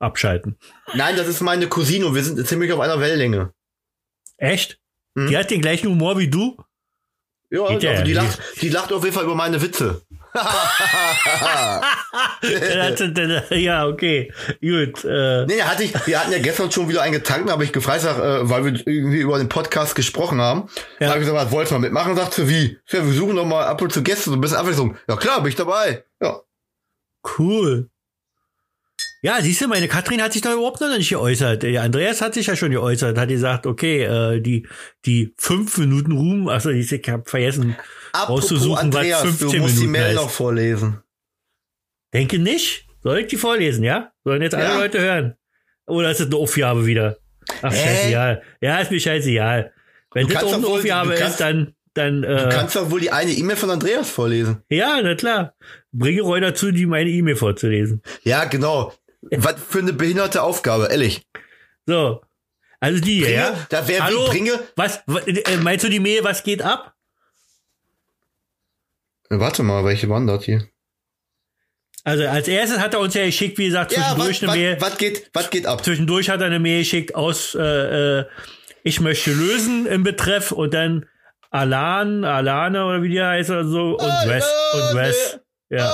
abschalten. Nein, das ist meine Cousine und wir sind ziemlich auf einer Wellenlänge. Echt? Mhm. Die hat den gleichen Humor wie du? Ja, ja, also die, die- lacht, die lacht auf jeden Fall über meine Witze. Ja, okay. Gut. Äh, Nee, hatte ich, wir hatten ja gestern schon wieder einen getankt, habe ich gefragt, sag, äh, weil wir irgendwie über den Podcast gesprochen haben. Ja. habe ich gesagt, was wolltest du mal mitmachen? Sagt sie, wie? Ja, wir suchen doch mal ab und zu Gäste, so ein bisschen Abwechslung. Ja klar, bin ich dabei. Ja. cool. Ja, siehst du, meine Katrin hat sich da überhaupt noch nicht geäußert. Der Andreas hat sich ja schon geäußert, hat gesagt, okay, äh, die, die fünf Minuten Ruhm, achso, ich hab vergessen, Apropos rauszusuchen, was Andreas, 15 du musst die Minuten Mail heißt. noch vorlesen. Denke nicht. Soll ich die vorlesen, ja? Sollen jetzt alle Ja. Leute hören? Oder ist das eine Aufgabe wieder? Ach, Hä? scheißegal. Ja, ist mir scheißegal. Wenn Du das kannst auch eine wohl- Aufgabe du ist, kannst- dann, dann, Du äh, kannst doch wohl die eine E-Mail von Andreas vorlesen. ja, na klar. Bringe Roy dazu, die meine E-Mail vorzulesen. Ja, genau. Was für eine behinderte Aufgabe, ehrlich. So. Also die hier, Bringe, ja? da wäre Hallo? wie bringe. Was, wa- äh, meinst du die Mail, was geht ab? Warte mal, welche waren das hier? Also als erstes hat er uns ja geschickt, wie gesagt, Ja, zwischendurch was, eine Mail. was, geht, was geht ab? Zwischendurch hat er eine Mail geschickt aus, äh, äh, ich möchte lösen im Betreff und dann Alan, Alane oder wie die heißt oder so und Wes und Wes. Ja,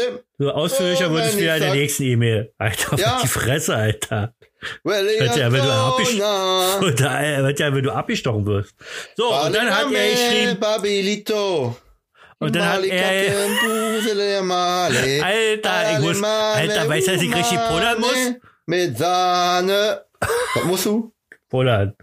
Alone. so ausführlicher Oh, wird es wenn wieder ich in der nächsten E-Mail. Alter, Ja. ja. die Fresse, Alter. Well, Hört ja, wenn du da, äh, wird ja, wenn du abgestochen wirst. So, und dann hat er geschrieben, Babilito. und dann hat er, Alter, ich muss, Alter, weißt du, dass ich richtig pullern muss? Mit Sahne. Was musst du? Pullern.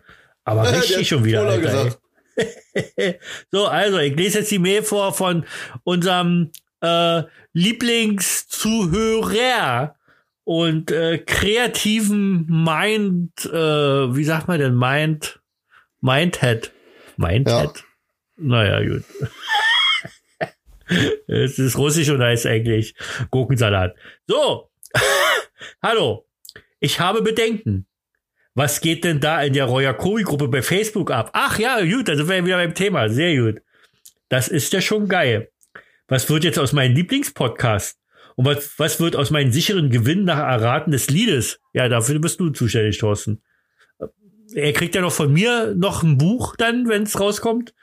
Aber richtig schon wieder, Alter. so, also, ich lese jetzt die Mail vor von unserem äh, Lieblingszuhörer und äh, kreativen Mind, äh, wie sagt man denn, Mind, Mindhead. Mindhead? Ja. Naja, gut. Es ist russisch und heißt eigentlich Gurkensalat. So, hallo, ich habe Bedenken. Was geht denn da in der Royakowi-Gruppe bei Facebook ab? Ach ja, gut, da sind wir wieder beim Thema. Sehr gut. Das ist ja schon geil. Was wird jetzt aus meinem Lieblingspodcast? Und was, was wird aus meinem sicheren Gewinn nach Erraten des Liedes? Ja, dafür bist du zuständig, Thorsten. Er kriegt ja noch von mir noch ein Buch dann, wenn es rauskommt.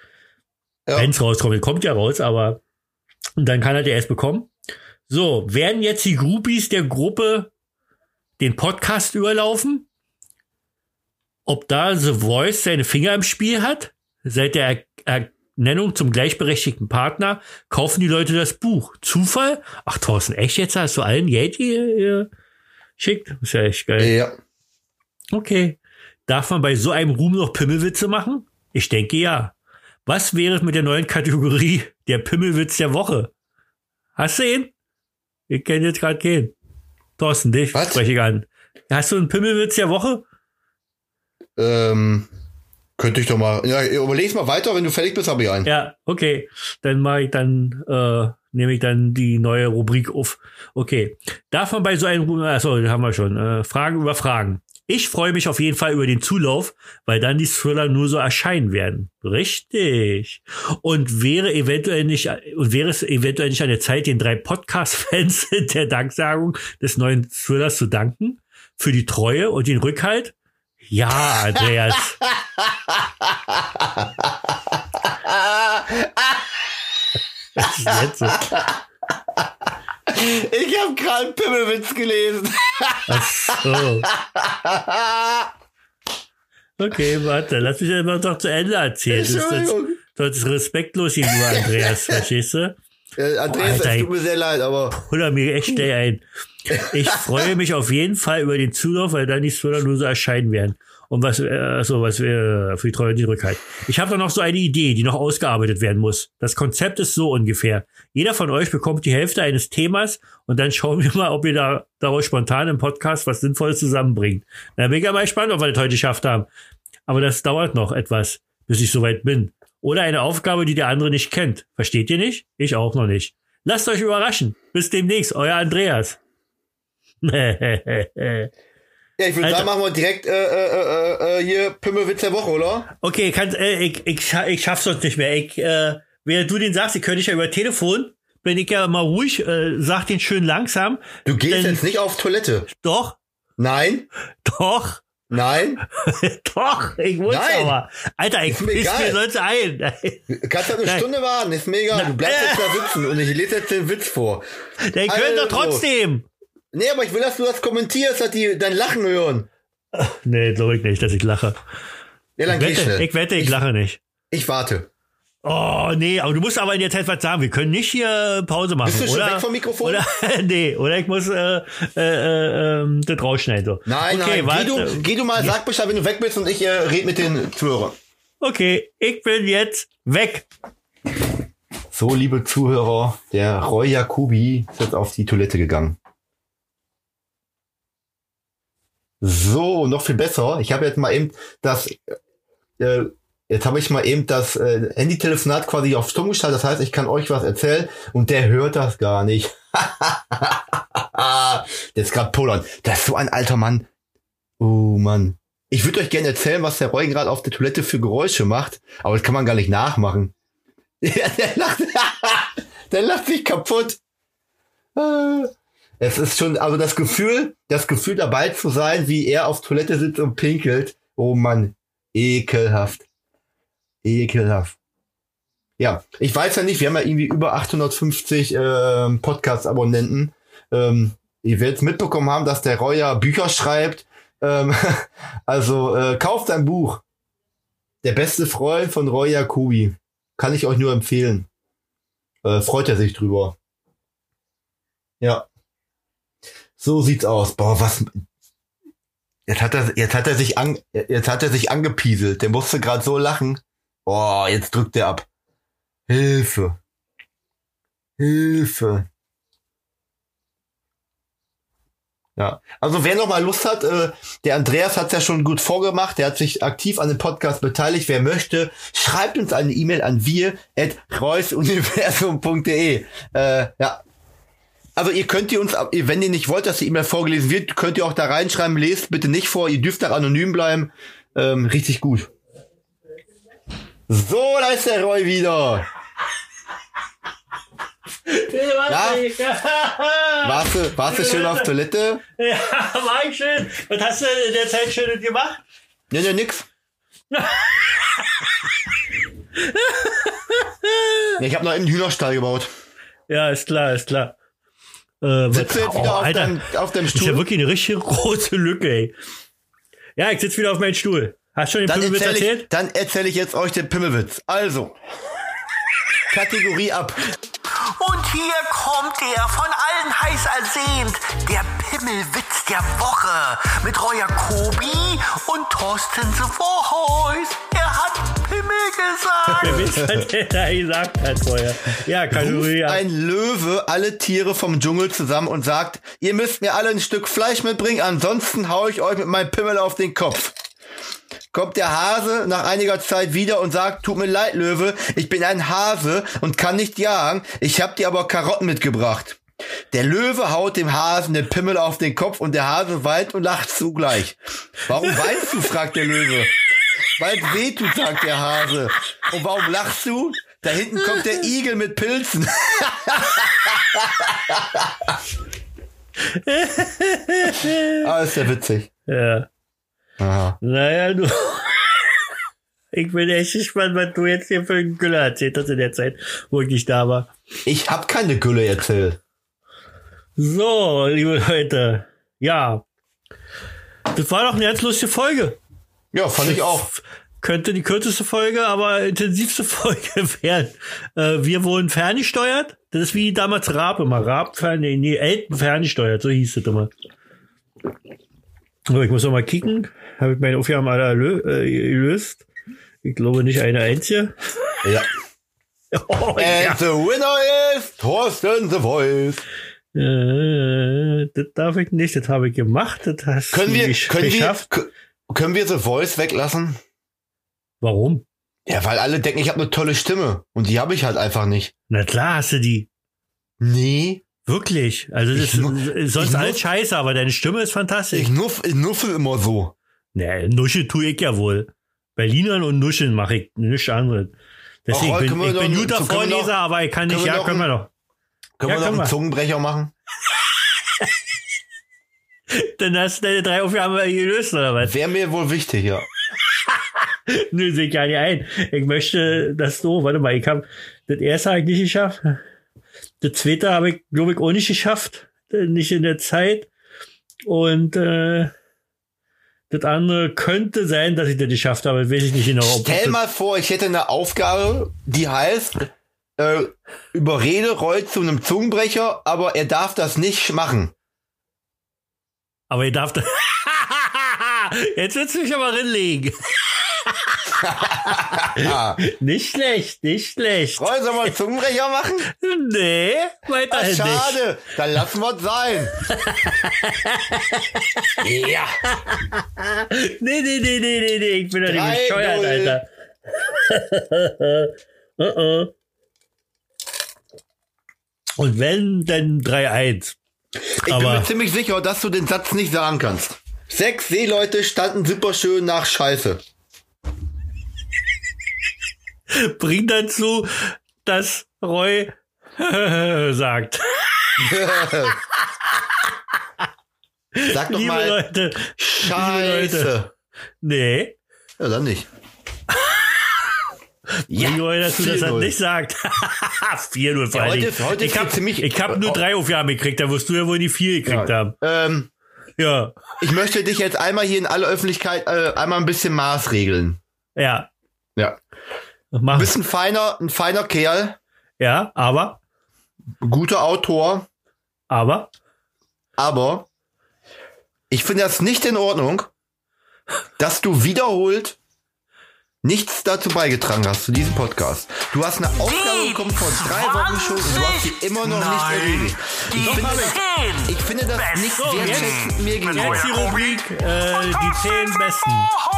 Ja. Wenn es rauskommt, kommt ja raus, aber und dann kann er der erst bekommen. So, werden jetzt die Groupies der Gruppe den Podcast überlaufen? Ob da The Voice seine Finger im Spiel hat? Seit der er Ernennung zum gleichberechtigten Partner kaufen die Leute das Buch. Zufall? Ach, Thorsten, echt jetzt hast du allen Geld hier geschickt? Ist ja echt geil. Ja. Okay. Darf man bei so einem Ruhm noch Pimmelwitze machen? Ich denke ja. Was wäre mit der neuen Kategorie der Pimmelwitz der Woche? Hast du ihn? Ich kenne jetzt gerade keinen. Thorsten, dich Was? spreche ich an. Hast du einen Pimmelwitz der Woche? Ähm, könnte ich doch mal. Ja, überleg's mal weiter, wenn du fertig bist, habe ich einen. Ja, okay. Dann mache ich dann, äh, nehme ich dann die neue Rubrik auf. Okay. Darf man bei so einem, achso, den haben wir schon. Äh, Fragen über Fragen. Ich freue mich auf jeden Fall über den Zulauf, weil dann die Thriller nur so erscheinen werden. Richtig. Und wäre eventuell nicht, und wäre es eventuell nicht an der Zeit, den drei Podcast-Fans der Danksagung des neuen Thrillers zu danken? Für die Treue und den Rückhalt? Ja, Andreas. Was ist jetzt so? Ich habe gerade Pimmelwitz gelesen. Ach so. Okay, warte, lass mich einfach doch zu Ende erzählen. Das ist, das, Entschuldigung. das ist respektlos gegenüber Andreas, verstehst du? Äh, Andreas, es tut mir sehr leid, aber Huller mir echt schnell ein. Ich freue mich auf jeden Fall über den Zulauf, weil dann die Thriller nur so erscheinen werden. Und was, äh, also was wir für die Treue und die Rückhalt. Ich habe da noch so eine Idee, die noch ausgearbeitet werden muss. Das Konzept ist so ungefähr. Jeder von euch bekommt die Hälfte eines Themas und dann schauen wir mal, ob ihr da daraus spontan im Podcast was Sinnvolles zusammenbringt. Da bin ich mal gespannt, ob wir das heute geschafft haben. Aber das dauert noch etwas, bis ich soweit bin. Oder eine Aufgabe, die der andere nicht kennt. Versteht ihr nicht? Ich auch noch nicht. Lasst euch überraschen. Bis demnächst, euer Andreas. ja, ich würde sagen, machen wir direkt äh, äh, äh, äh, hier Pimmelwitz der Woche, oder? Okay, kann, äh, ich, ich, ich schaff's sonst nicht mehr. Ich, äh, während du den sagst, ich könnte dich ja über Telefon, bin ich ja mal ruhig, äh, sag den schön langsam. Du gehst Denn- jetzt nicht auf Toilette. Doch, Nein, doch, nein. doch, ich muss Nein. aber. Alter, ich Ist mir egal. mir sonst ein. Kannst halt eine Nein. Stunde warten, ist mega. Du bleibst jetzt da sitzen und ich lese jetzt den Witz vor. Der können doch Also. trotzdem. Nee, aber ich will, dass du das kommentierst, dass die dein Lachen hören. Nee, glaube ich nicht, dass ich lache. Ja, dann Ich geh wette, schnell. ich wette, ich lache nicht. Ich warte. Oh, nee, aber du musst aber in der Zeit was sagen. Wir können nicht hier Pause machen, Bist du schon oder? weg vom Mikrofon? Oder, nee, oder ich muss äh, äh, äh, ähm, das rausschneiden. So. Nein, okay, nein. warte. Geh, du, geh du mal, sag Bescheid, wenn du weg bist und ich äh, red mit den Zuhörern. Okay, ich bin jetzt weg. So, liebe Zuhörer, der Roy Jacobi ist jetzt auf die Toilette gegangen. So, noch viel besser. Ich habe jetzt mal eben das, äh, jetzt habe ich mal eben das äh, Handy-Telefonat quasi auf Stumm geschaltet. Das heißt, ich kann euch was erzählen und der hört das gar nicht. der ist gerade Polan. Das ist so ein alter Mann. Oh Mann. Ich würde euch gerne erzählen, was der Roy gerade auf der Toilette für Geräusche macht, aber das kann man gar nicht nachmachen. Der lacht, der lacht sich kaputt. Äh, Es ist schon, also das Gefühl, das Gefühl dabei zu sein, wie er auf Toilette sitzt und pinkelt. Oh Mann, ekelhaft. Ekelhaft. Ja, ich weiß ja nicht, wir haben ja irgendwie über 850 ähm, Podcast-Abonnenten. Ähm, ihr werdet mitbekommen haben, dass der Roy ja Bücher schreibt. Ähm, also äh, kauft ein Buch. Der beste Freund von Roy Jacobi. Kann ich euch nur empfehlen. Äh, freut er sich drüber. Ja. So sieht's aus. Boah, was. Jetzt hat er, jetzt hat er sich an, jetzt hat er sich angepieselt. Der musste gerade so lachen. Boah, jetzt drückt er ab. Hilfe. Hilfe. Ja, also wer noch mal Lust hat, äh, der Andreas hat es ja schon gut vorgemacht, der hat sich aktiv an dem Podcast beteiligt. Wer möchte, schreibt uns eine E-Mail an wir at reusuniversum.de. Äh, ja. Also ihr könnt ihr uns, wenn ihr nicht wollt, dass die E-Mail vorgelesen wird, könnt ihr auch da reinschreiben, lest bitte nicht vor, ihr dürft da anonym bleiben. Ähm, richtig gut. So, da ist der Roy wieder. Ja? Warst du, warst du schön auf Toilette? Ja, war ich schön. Was hast du in der Zeit schön gemacht? Ja, ja, nix. ich habe noch einen Hühnerstall gebaut. Ja, ist klar, ist klar. Äh, Sitzt du jetzt oh, wieder auf, Alter, deinem, auf deinem ist ja Stuhl? wirklich eine richtige große Lücke, ey. Ja, ich sitze wieder auf meinem Stuhl. Hast du schon den Dann Pimmelwitz erzähle erzählt? ich, dann erzähl ich jetzt euch den Pimmelwitz. Also, Kategorie ab. Und hier kommt er, von allen heiß ersehnt, der Pimmelwitz der Woche mit Roy Jacobi und Thorsten The Voice. Er hat Pimmel gesagt. Wer weiß, was der da gesagt hat vorher. Ja, Kategorie. Ruft ein Löwe alle Tiere vom Dschungel zusammen und sagt, ihr müsst mir alle ein Stück Fleisch mitbringen, ansonsten hau ich euch mit meinem Pimmel auf den Kopf. Kommt der Hase nach einiger Zeit wieder und sagt, tut mir leid, Löwe, ich bin ein Hase und kann nicht jagen, ich hab dir aber Karotten mitgebracht. Der Löwe haut dem Hasen den Pimmel auf den Kopf und der Hase weint und lacht zugleich. Warum weinst du, fragt der Löwe. Weil es weh tut, sagt der Hase. Und warum lachst du? Da hinten kommt der Igel mit Pilzen. ah, ist ja witzig. Ja. Aha. Naja, du. Ich bin echt gespannt, was du jetzt hier für einen Güller erzählt hast in der Zeit, wo ich nicht da war. Ich hab keine Gülle erzählt. So, liebe Leute. Ja. Das war doch eine ganz lustige Folge. Ja, fand ich auch. Könnte die kürzeste Folge, aber intensivste Folge werden. Äh, wir wurden ferngesteuert. Das ist wie damals Raab immer. Raab, fern, nee, nee, Elton ferngesteuert, so hieß es immer. Aber ich muss noch mal kicken. Habe ich meine Aufgaben alle erlö- äh, gelöst? Ich glaube nicht eine einzige. Ja. Oh, And ja. the winner is Thorsten the Voice. Äh, das darf ich nicht, das habe ich gemacht. Das hast Können du wir, können wir, geschafft. k- können wir The Voice weglassen? Warum? Ja, weil alle denken, ich habe eine tolle Stimme. Und die habe ich halt einfach nicht. Na klar hast du die. Nee. Wirklich. Also das Ich ist sonst ich alles scheiße, aber deine Stimme ist fantastisch. Ich, nuff, ich nuffel immer so. Nee, Nuschel tue ich ja wohl. Berlinern und Nuscheln mache ich nichts anderes. Deswegen Ach, bin können wir ich bin doch- guter können Vorleser, doch- aber ich kann nicht. können wir Ja, doch können wir doch. Können Ja, wir noch können einen. Zungenbrecher machen? Dann hast du deine drei Aufgaben gelöst, oder was? Wäre mir wohl wichtig, ja. Nö, sehe ich gar nicht ein. Ich möchte das so, warte mal, ich habe das erste habe ich nicht geschafft. Das zweite habe ich, glaube ich, auch nicht geschafft. Nicht in der Zeit. Und äh, das andere könnte sein, dass ich das geschafft habe. Das weiß ich nicht genau. Stell mal vor, ich hätte eine Aufgabe, die heißt, äh, überrede Roy zu einem Zungenbrecher, aber er darf das nicht machen. Aber ihr darf. Jetzt willst du mich aber rinlegen. Ah. Nicht schlecht, nicht schlecht. Roy, sollen wir einen Zungenbrecher machen? Nee, weiterhin nicht. schade, dann lassen wir es sein. ja. Nee, nee, nee, nee, nee, nee, ich bin doch nicht 3-0. bescheuert, Alter. uh -uh. Und wenn, dann 3-1. Ich bin Aber- mir ziemlich sicher, dass du den Satz nicht sagen kannst. Sechs Seeleute standen super schön nach Scheiße. Bring dazu, dass Roy sagt. Sag doch Liebe mal Leute, Scheiße. nee. Ja, dann nicht. Roy dazu, dass er 4-0. nicht sagt. 4-0 vor Ja, heute heute Ich hab, ziemlich- ich hab nur drei Aufgaben gekriegt, da wirst du ja wohl die vier gekriegt haben. Ähm, Ja, ich möchte dich jetzt einmal hier in aller Öffentlichkeit äh, einmal ein bisschen maßregeln. ja. Ja. Mach. Du bist ein feiner, ein feiner Kerl, Ja, aber, guter Autor, aber, aber ich finde das nicht in Ordnung, dass du wiederholt nichts dazu beigetragen hast zu diesem Podcast. Du hast eine Aufgabe bekommen vor drei Wochen schon und du hast sie immer noch nicht Nein. erledigt. Die Ich finde, zehn ich finde das nicht wertschätzend mir gegenüber. Jetzt die Rubrik, äh, die 10 besten.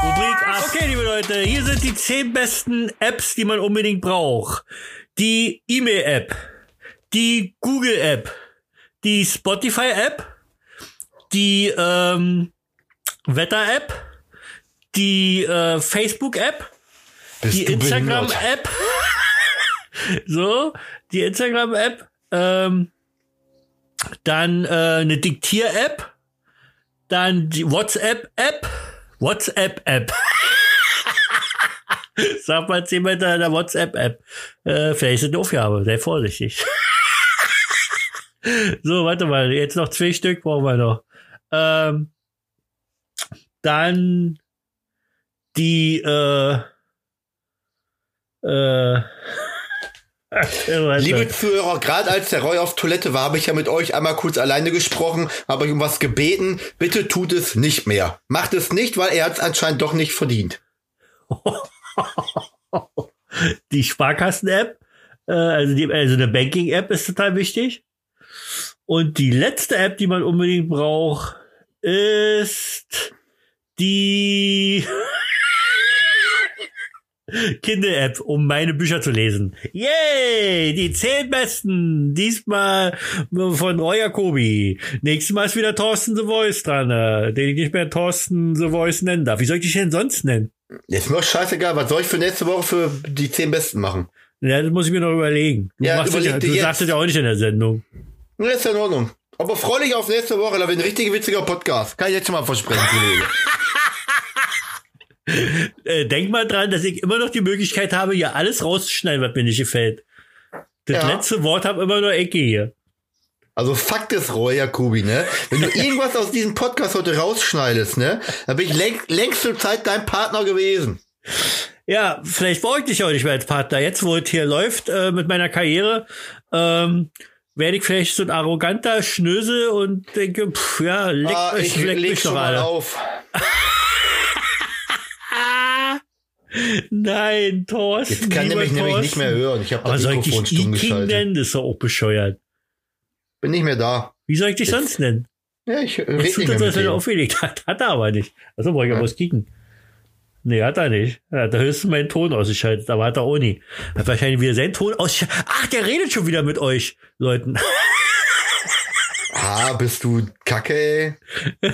Rubrik 8. Okay, liebe Leute, hier sind die 10 besten Apps, die man unbedingt braucht. Die E-Mail-App, die Google-App, die Spotify-App, die ähm, Wetter-App, die äh, Facebook-App, Bist die? Instagram-App. so, die Instagram-App. Ähm, dann äh, eine Diktier-App. Dann die WhatsApp-App. WhatsApp-App. Sag mal zehnmal in der WhatsApp-App. Äh, vielleicht ist es eine Aufgabe. Sei vorsichtig. so, warte mal. Jetzt noch zwei Stück brauchen wir noch. Ähm, dann die äh, äh, Liebe Zuhörer, gerade als der Roy auf Toilette war, habe ich ja mit euch einmal kurz alleine gesprochen, habe euch um was gebeten. Bitte tut es nicht mehr. Macht es nicht, weil er hat es anscheinend doch nicht verdient. die Sparkassen-App, äh, also, die, also eine Banking-App ist total wichtig. Und die letzte App, die man unbedingt braucht, ist die Kindle-App, um meine Bücher zu lesen. Yay! Die zehn besten. Diesmal von Roy Jacobi. Nächstes Mal ist wieder Thorsten The Voice dran, äh, den ich nicht mehr Thorsten The Voice nennen darf. Wie soll ich dich denn sonst nennen? Ist mir doch scheißegal, was soll ich für nächste Woche für die zehn Besten machen? Ja, das muss ich mir noch überlegen. Du, Ja, machst das überleg dir du sagst es ja auch nicht in der Sendung. Ja, ist ja in Ordnung. Aber freu dich auf nächste Woche, da wird ein richtig witziger Podcast. Kann ich jetzt schon mal versprechen, Kollege. Äh, denk mal dran, dass ich immer noch die Möglichkeit habe, hier alles rauszuschneiden, was mir nicht gefällt. Das Ja. letzte Wort habe immer nur Ecke hier. Also Fakt ist, Roy Jacobi, ne? Wenn du irgendwas aus diesem Podcast heute rausschneidest, ne? Dann bin ich läng längste Zeit dein Partner gewesen. Ja, vielleicht brauche ich dich auch nicht mehr als Partner. Jetzt, wo es hier läuft äh, mit meiner Karriere, ähm, werde ich vielleicht so ein arroganter Schnösel und denke, pff, ja, leckt Ah, ich leckt leg mich schon mal auf. Nein, Thorsten. Jetzt kann nämlich nämlich Thorsten. nicht mehr hören. Ich habe Aber das soll ich Mikrofon dich stumm geschaltet. nennen? Das ist doch auch bescheuert. Bin nicht mehr da. Wie soll ich dich sonst nennen? Ja, ich Jetzt rede nicht mehr er, mit wenn er aufgelegt hat. Hat er aber nicht. Also wollte ich. Ja. was kicken. Nee, hat er nicht. Er hat höchstens meinen Ton ausgeschaltet, aber hat er auch nie. Hat wahrscheinlich wieder seinen Ton ausgeschaltet. Ach, der redet schon wieder mit euch, Leuten. Ah, bist du kacke, ey?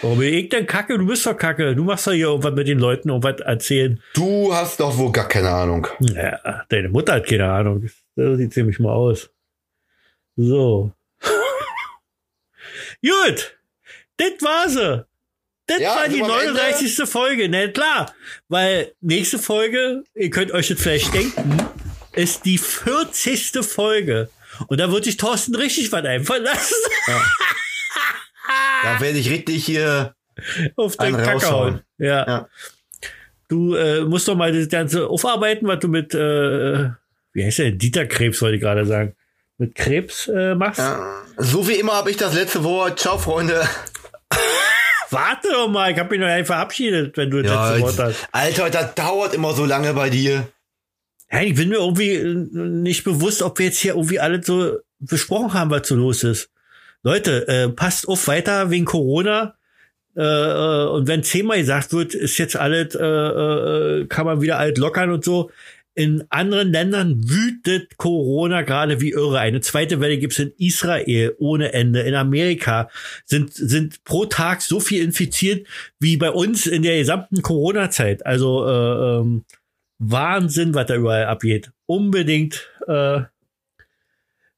Warum bin ich denn kacke? Du bist doch kacke. Du machst doch hier irgendwas mit den Leuten, irgendwas erzählen. Du hast doch wohl gar keine Ahnung. Ja, deine Mutter hat keine Ahnung. So sieht ziemlich mal aus. So. Gut. Das war sie. Das Ja, war die sind wir am Ende? 39. Folge. Na klar. Weil nächste Folge, ihr könnt euch das vielleicht denken, ist die 40. Folge. Und da wird sich Thorsten richtig was einfallen lassen. Da werde ich richtig hier. Auf den hauen. Ja. Ja. Du äh, musst doch mal das Ganze aufarbeiten, was du mit, äh, wie heißt der, Dieter Krebs, wollte ich gerade sagen, mit Krebs äh, machst. Ja. So wie immer habe ich das letzte Wort. Ciao, Freunde. Warte doch mal, ich habe mich noch nicht verabschiedet, wenn du das Ja, letzte Wort hast. Alter, das dauert immer so lange bei dir. Ja, ich bin mir irgendwie nicht bewusst, ob wir jetzt hier irgendwie alles so besprochen haben, was so los ist. Leute, äh, passt auf weiter wegen Corona. Äh, äh, und wenn zehnmal gesagt wird, ist jetzt alles, äh, äh, kann man wieder alt lockern und so. In anderen Ländern wütet Corona gerade wie irre. Eine zweite Welle gibt's in Israel ohne Ende. In Amerika sind, sind pro Tag so viel infiziert wie bei uns in der gesamten Corona-Zeit. Also äh, ähm, Wahnsinn, was da überall abgeht. Unbedingt äh,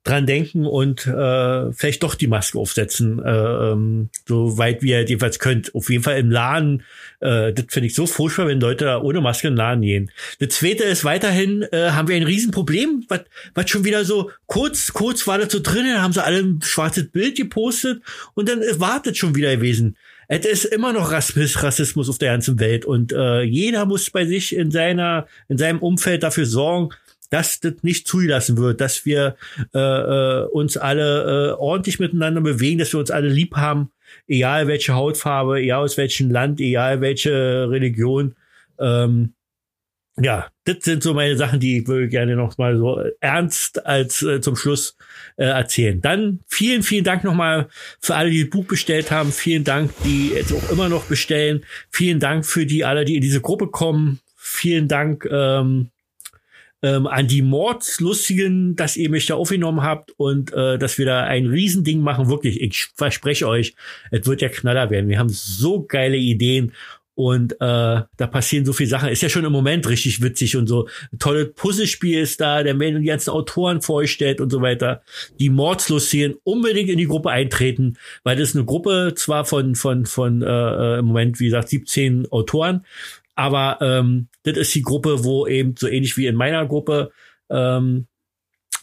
dran denken und äh, vielleicht doch die Maske aufsetzen, äh, ähm, so weit wie ihr jedenfalls könnt. Auf jeden Fall im Laden, äh, das finde ich so furchtbar, wenn Leute da ohne Maske in den Laden gehen. Das zweite ist weiterhin, äh, haben wir ein Riesenproblem, was was schon wieder so kurz, kurz war das so drin, dann haben sie alle ein schwarzes Bild gepostet und dann war das schon wieder gewesen. Es ist immer noch Rassismus, Rassismus auf der ganzen Welt und äh, jeder muss bei sich in seiner, in seinem Umfeld dafür sorgen, dass das nicht zugelassen wird, dass wir äh, äh, uns alle äh, ordentlich miteinander bewegen, dass wir uns alle lieb haben, egal welche Hautfarbe, egal aus welchem Land, egal welche Religion. Ähm, ja, das sind so meine Sachen, die ich würde gerne noch mal so ernst als äh, zum Schluss äh, erzählen. Dann vielen, vielen Dank nochmal für alle, die das Buch bestellt haben. Vielen Dank, die jetzt auch immer noch bestellen. Vielen Dank für die alle, die in diese Gruppe kommen. Vielen Dank ähm, ähm, an die Mordslustigen, dass ihr mich da aufgenommen habt und äh, dass wir da ein Riesending machen. Wirklich, ich verspreche euch, es wird ja Knaller werden. Wir haben so geile Ideen und äh, da passieren so viele Sachen. Ist ja schon im Moment richtig witzig und so. Ein tolles Puzzlespiel ist da, der mir die ganzen Autoren vorstellt und so weiter. Die Mordslustigen unbedingt in die Gruppe eintreten, weil das ist eine Gruppe zwar von von von äh, äh im Moment wie gesagt 17 Autoren, aber ähm, das ist die Gruppe, wo eben so ähnlich wie in meiner Gruppe ähm,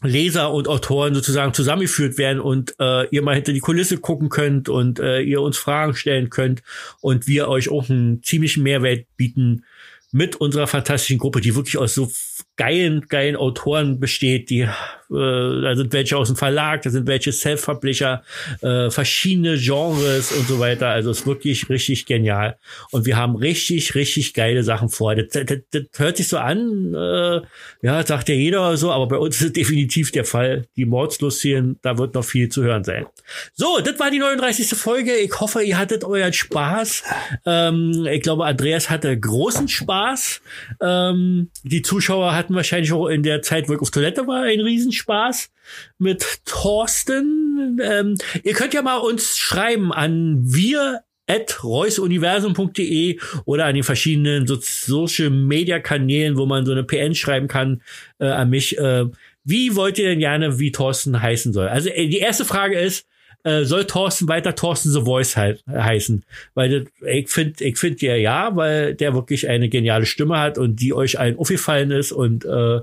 Leser und Autoren sozusagen zusammengeführt werden und äh, ihr mal hinter die Kulisse gucken könnt und äh, ihr uns Fragen stellen könnt und wir euch auch einen ziemlichen Mehrwert bieten mit unserer fantastischen Gruppe, die wirklich aus so geilen, geilen Autoren besteht, die äh, da sind welche aus dem Verlag, da sind welche Self-Publisher, äh, verschiedene Genres und so weiter. Also es ist wirklich richtig genial. Und wir haben richtig, richtig geile Sachen vor. Das, das, das hört sich so an, äh, ja, sagt ja jeder oder so, aber bei uns ist es definitiv der Fall. Die Mordslustien, da wird noch viel zu hören sein. So, das war die 39. Folge. Ich hoffe, ihr hattet euren Spaß. Ähm, ich glaube, Andreas hatte großen Spaß. Ähm, die Zuschauer hatten wahrscheinlich auch in der Zeit, wo ich auf Toilette war, einen Riesenspaß. Spaß mit Thorsten. Ähm, ihr könnt ja mal uns schreiben an wir at reusuniversum.de oder an den verschiedenen so Social Media Kanälen, wo man so eine PN schreiben kann äh, an mich. Äh, wie wollt ihr denn gerne, wie Thorsten heißen soll? Also äh, die erste Frage ist, äh, soll Thorsten weiter Thorsten The Voice halt, heißen? Weil ich finde, ich finde ja ja, weil der wirklich eine geniale Stimme hat und die euch allen aufgefallen ist und äh,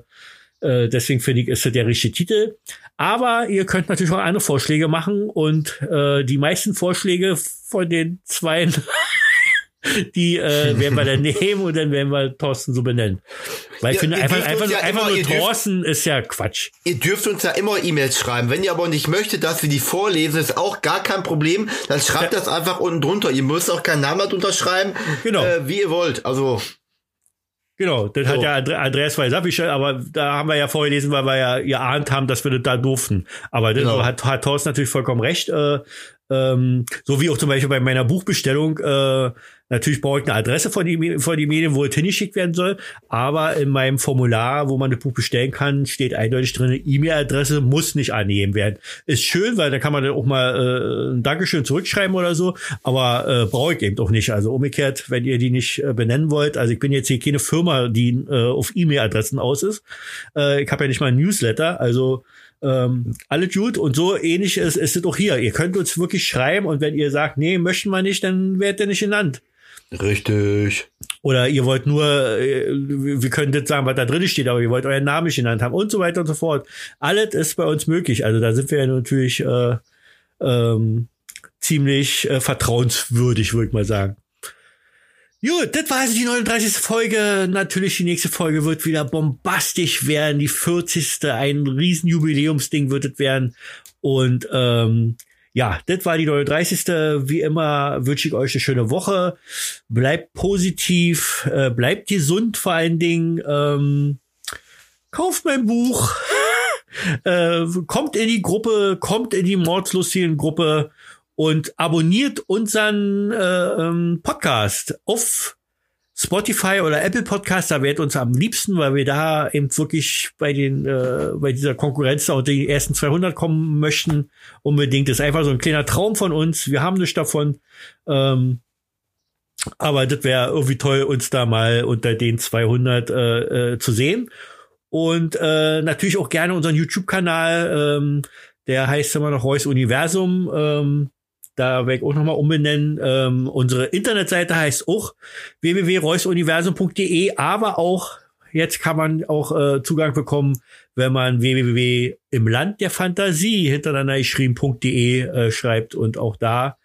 äh, deswegen finde ich, ist das der richtige Titel. Aber ihr könnt natürlich auch andere Vorschläge machen und äh, die meisten Vorschläge von den zwei, die äh, werden wir dann nehmen und dann werden wir Thorsten so benennen. Weil ich finde, einfach, einfach, ja einfach immer, nur Thorsten ist ja Quatsch. Ihr dürft uns ja immer E-Mails schreiben. Wenn ihr aber nicht möchtet, dass wir die vorlesen, ist auch gar kein Problem. Dann schreibt ja. das einfach unten drunter. Ihr müsst auch keinen Namen drunter schreiben, genau. Äh, wie ihr wollt. Also Genau, das so. hat ja Andreas Weisapischer, aber da haben wir ja vorgelesen, weil wir ja geahnt haben, dass wir das da durften. Aber das genau. hat, hat Thorsten natürlich vollkommen recht. Äh, ähm, so wie auch zum Beispiel bei meiner Buchbestellung äh, Natürlich brauche ich eine Adresse von die, von die Medien, wo es hingeschickt werden soll. Aber in meinem Formular, wo man das Buch bestellen kann, steht eindeutig drin, E-Mail-Adresse muss nicht annehmen werden. Ist schön, weil da kann man dann auch mal äh, ein Dankeschön zurückschreiben oder so. Aber äh, brauche ich eben auch nicht. Also umgekehrt, wenn ihr die nicht äh, benennen wollt. Also ich bin jetzt hier keine Firma, die äh, auf E-Mail-Adressen aus ist. Äh, ich habe ja nicht mal ein Newsletter. Also ähm, alle gut und so ähnlich ist, ist es auch hier. Ihr könnt uns wirklich schreiben und wenn ihr sagt, nee, möchten wir nicht, dann werdet ihr nicht genannt. Richtig. Oder ihr wollt nur, äh, wir können jetzt sagen, was da drin steht, aber ihr wollt euren Namen nicht genannt haben und so weiter und so fort. Alles ist bei uns möglich. Also da sind wir ja natürlich äh, ähm, ziemlich äh, vertrauenswürdig, würde ich mal sagen. Gut, das war also die 39. Folge. Natürlich, die nächste Folge wird wieder bombastisch werden. Die 40. Ein riesen Jubiläumsding wird es werden. Und ähm, ja, das war die 39. Wie immer wünsche ich euch eine schöne Woche. Bleibt positiv, äh, bleibt gesund vor allen Dingen. Ähm, kauft mein Buch. äh, kommt in die Gruppe, kommt in die mordslustigen Gruppe und abonniert unseren äh, ähm, Podcast auf Spotify oder Apple Podcast, da wäre uns am liebsten, weil wir da eben wirklich bei den äh, bei dieser Konkurrenz da unter die ersten 200 kommen möchten. Unbedingt das ist einfach so ein kleiner Traum von uns. Wir haben nichts davon. Ähm, aber das wäre irgendwie toll, uns da mal unter den 200 äh, äh, zu sehen. Und äh, natürlich auch gerne unseren YouTube-Kanal. Ähm, der heißt immer noch Reus Universum. Ähm, da werde ich auch nochmal umbenennen. Ähm, unsere Internetseite heißt auch www.reusuniversum.de, aber auch jetzt kann man auch äh, Zugang bekommen, wenn man www im Land der Fantasie hintereinander geschrieben.de äh, schreibt und auch da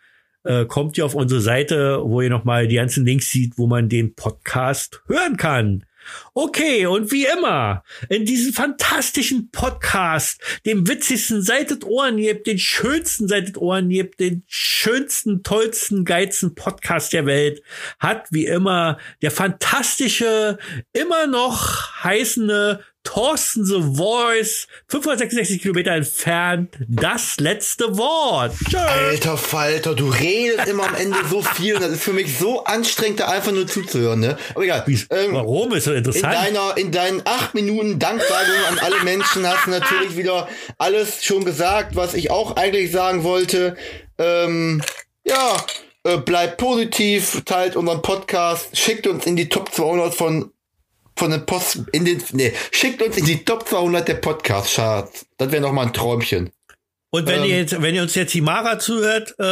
äh, kommt ihr auf unsere Seite, wo ihr nochmal die ganzen Links sieht, wo man den Podcast hören kann. Okay, und wie immer, in diesem fantastischen Podcast, dem witzigsten seitet Ohren gibt, den schönsten seitet Ohren gibt, den schönsten, tollsten, geilsten Podcast der Welt, hat wie immer der fantastische, immer noch heißende Thorsten The Voice, 566 Kilometer entfernt, das letzte Wort. Tschö. Alter Falter, du redest immer am Ende so viel und das ist für mich so anstrengend, da einfach nur zuzuhören, ne? Aber egal. Ähm, Warum ist das in interessant? deiner, in deinen acht Minuten Danksagung an alle Menschen hast du natürlich wieder alles schon gesagt, was ich auch eigentlich sagen wollte. Ähm, ja, äh, bleibt positiv, teilt unseren Podcast, schickt uns in die Top 200 von von den Post in den nee, schickt uns in die Top 200 der Podcast Charts. Das wäre noch mal ein Träumchen. Und wenn Ähm, ihr jetzt, wenn ihr uns jetzt Himara zuhört, äh,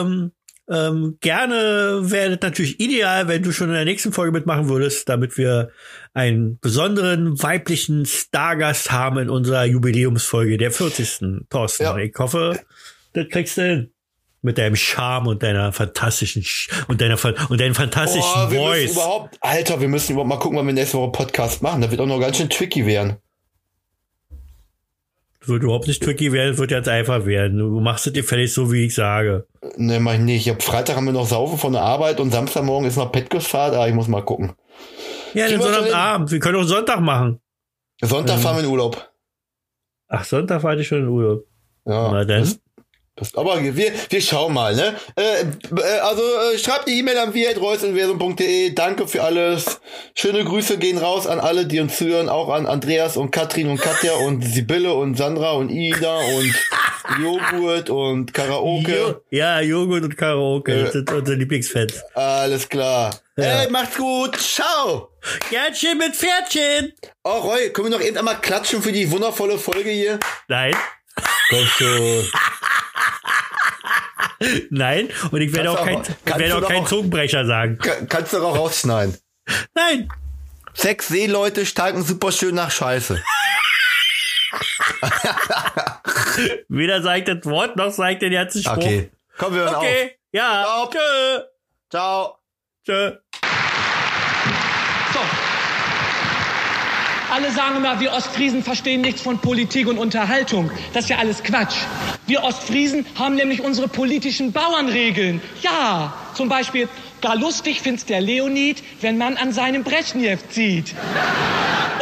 ähm, ähm, gerne wäre das natürlich ideal, wenn du schon in der nächsten Folge mitmachen würdest, damit wir einen besonderen weiblichen Stargast haben in unserer Jubiläumsfolge, der 40. Thorsten. Ja. Ich hoffe, das kriegst du hin. Mit deinem Charme und deiner fantastischen Sch und deiner und deinem fantastischen Boah, wir müssen Voice. überhaupt, Alter, wir müssen überhaupt mal gucken, wann wir nächste Woche Podcast machen. Das wird auch noch ganz schön tricky werden. Das wird überhaupt nicht tricky werden, das wird jetzt einfach werden. Du machst es dir fertig so, wie ich sage. Ne, mach ich nicht. Ich hab Freitag haben wir noch Saufen von der Arbeit und Samstagmorgen ist noch Petkosfahrt. Ah, ich muss mal gucken. Ja, dann Kriegen wir können auch Sonntag machen. Sonntag Ähm. fahren wir in Urlaub. Ach, Sonntag war ich schon in Urlaub. Ja. Na dann. Das, aber wir, wir schauen mal, ne? Äh, äh, also äh, schreibt die E-Mail an wir.reusuniversum.de. Danke für alles. Schöne Grüße gehen raus an alle, die uns zuhören, auch an Andreas und Katrin und Katja und Sibylle und Sandra und Ida und Joghurt und Karaoke. Jo ja, Joghurt und Karaoke. Äh. Das sind unsere Lieblingsfans. Alles klar. Ja. Hey, macht's gut. Ciao. Gärtchen mit Pferdchen. Oh, Roy, können wir noch eben einmal klatschen für die wundervolle Folge hier? Nein, Komm schon. nein. Und ich werde Kannst auch kein, ich werde auch keinen Zungenbrecher sagen. Ka- Kannst du auch rausschneiden. Nein. Sechs Seeleute steigen super schön nach Scheiße. Weder sagt das Wort, noch sagt den ganzen Spruch. Okay. Komm, wir hören auf. Okay. Ja. Stopp. Tschö. Ciao. Tschö. Alle sagen immer, wir Ostfriesen verstehen nichts von Politik und Unterhaltung. Das ist ja alles Quatsch. Wir Ostfriesen haben nämlich unsere politischen Bauernregeln. Ja, zum Beispiel, gar lustig find's der Leonid, wenn man an seinem Brezhnev zieht.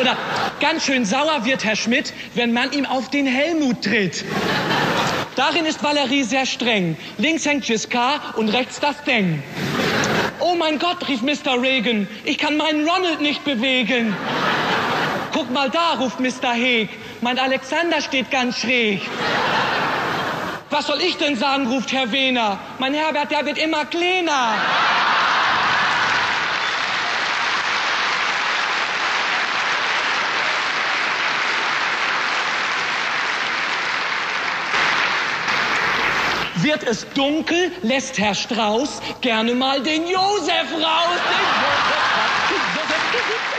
Oder ganz schön sauer wird Herr Schmidt, wenn man ihm auf den Helmut tritt. Darin ist Valerie sehr streng. Links hängt Giscard und rechts das Deng. Oh mein Gott, rief Mr. Reagan, ich kann meinen Ronald nicht bewegen. Guck mal da, ruft Mr. Heeg, mein Alexander steht ganz schräg. Was soll ich denn sagen, ruft Herr Wehner. Mein Herbert, der wird immer kleiner. Wird es dunkel, lässt Herr Strauß gerne mal den Josef raus. Den Josef, den Josef.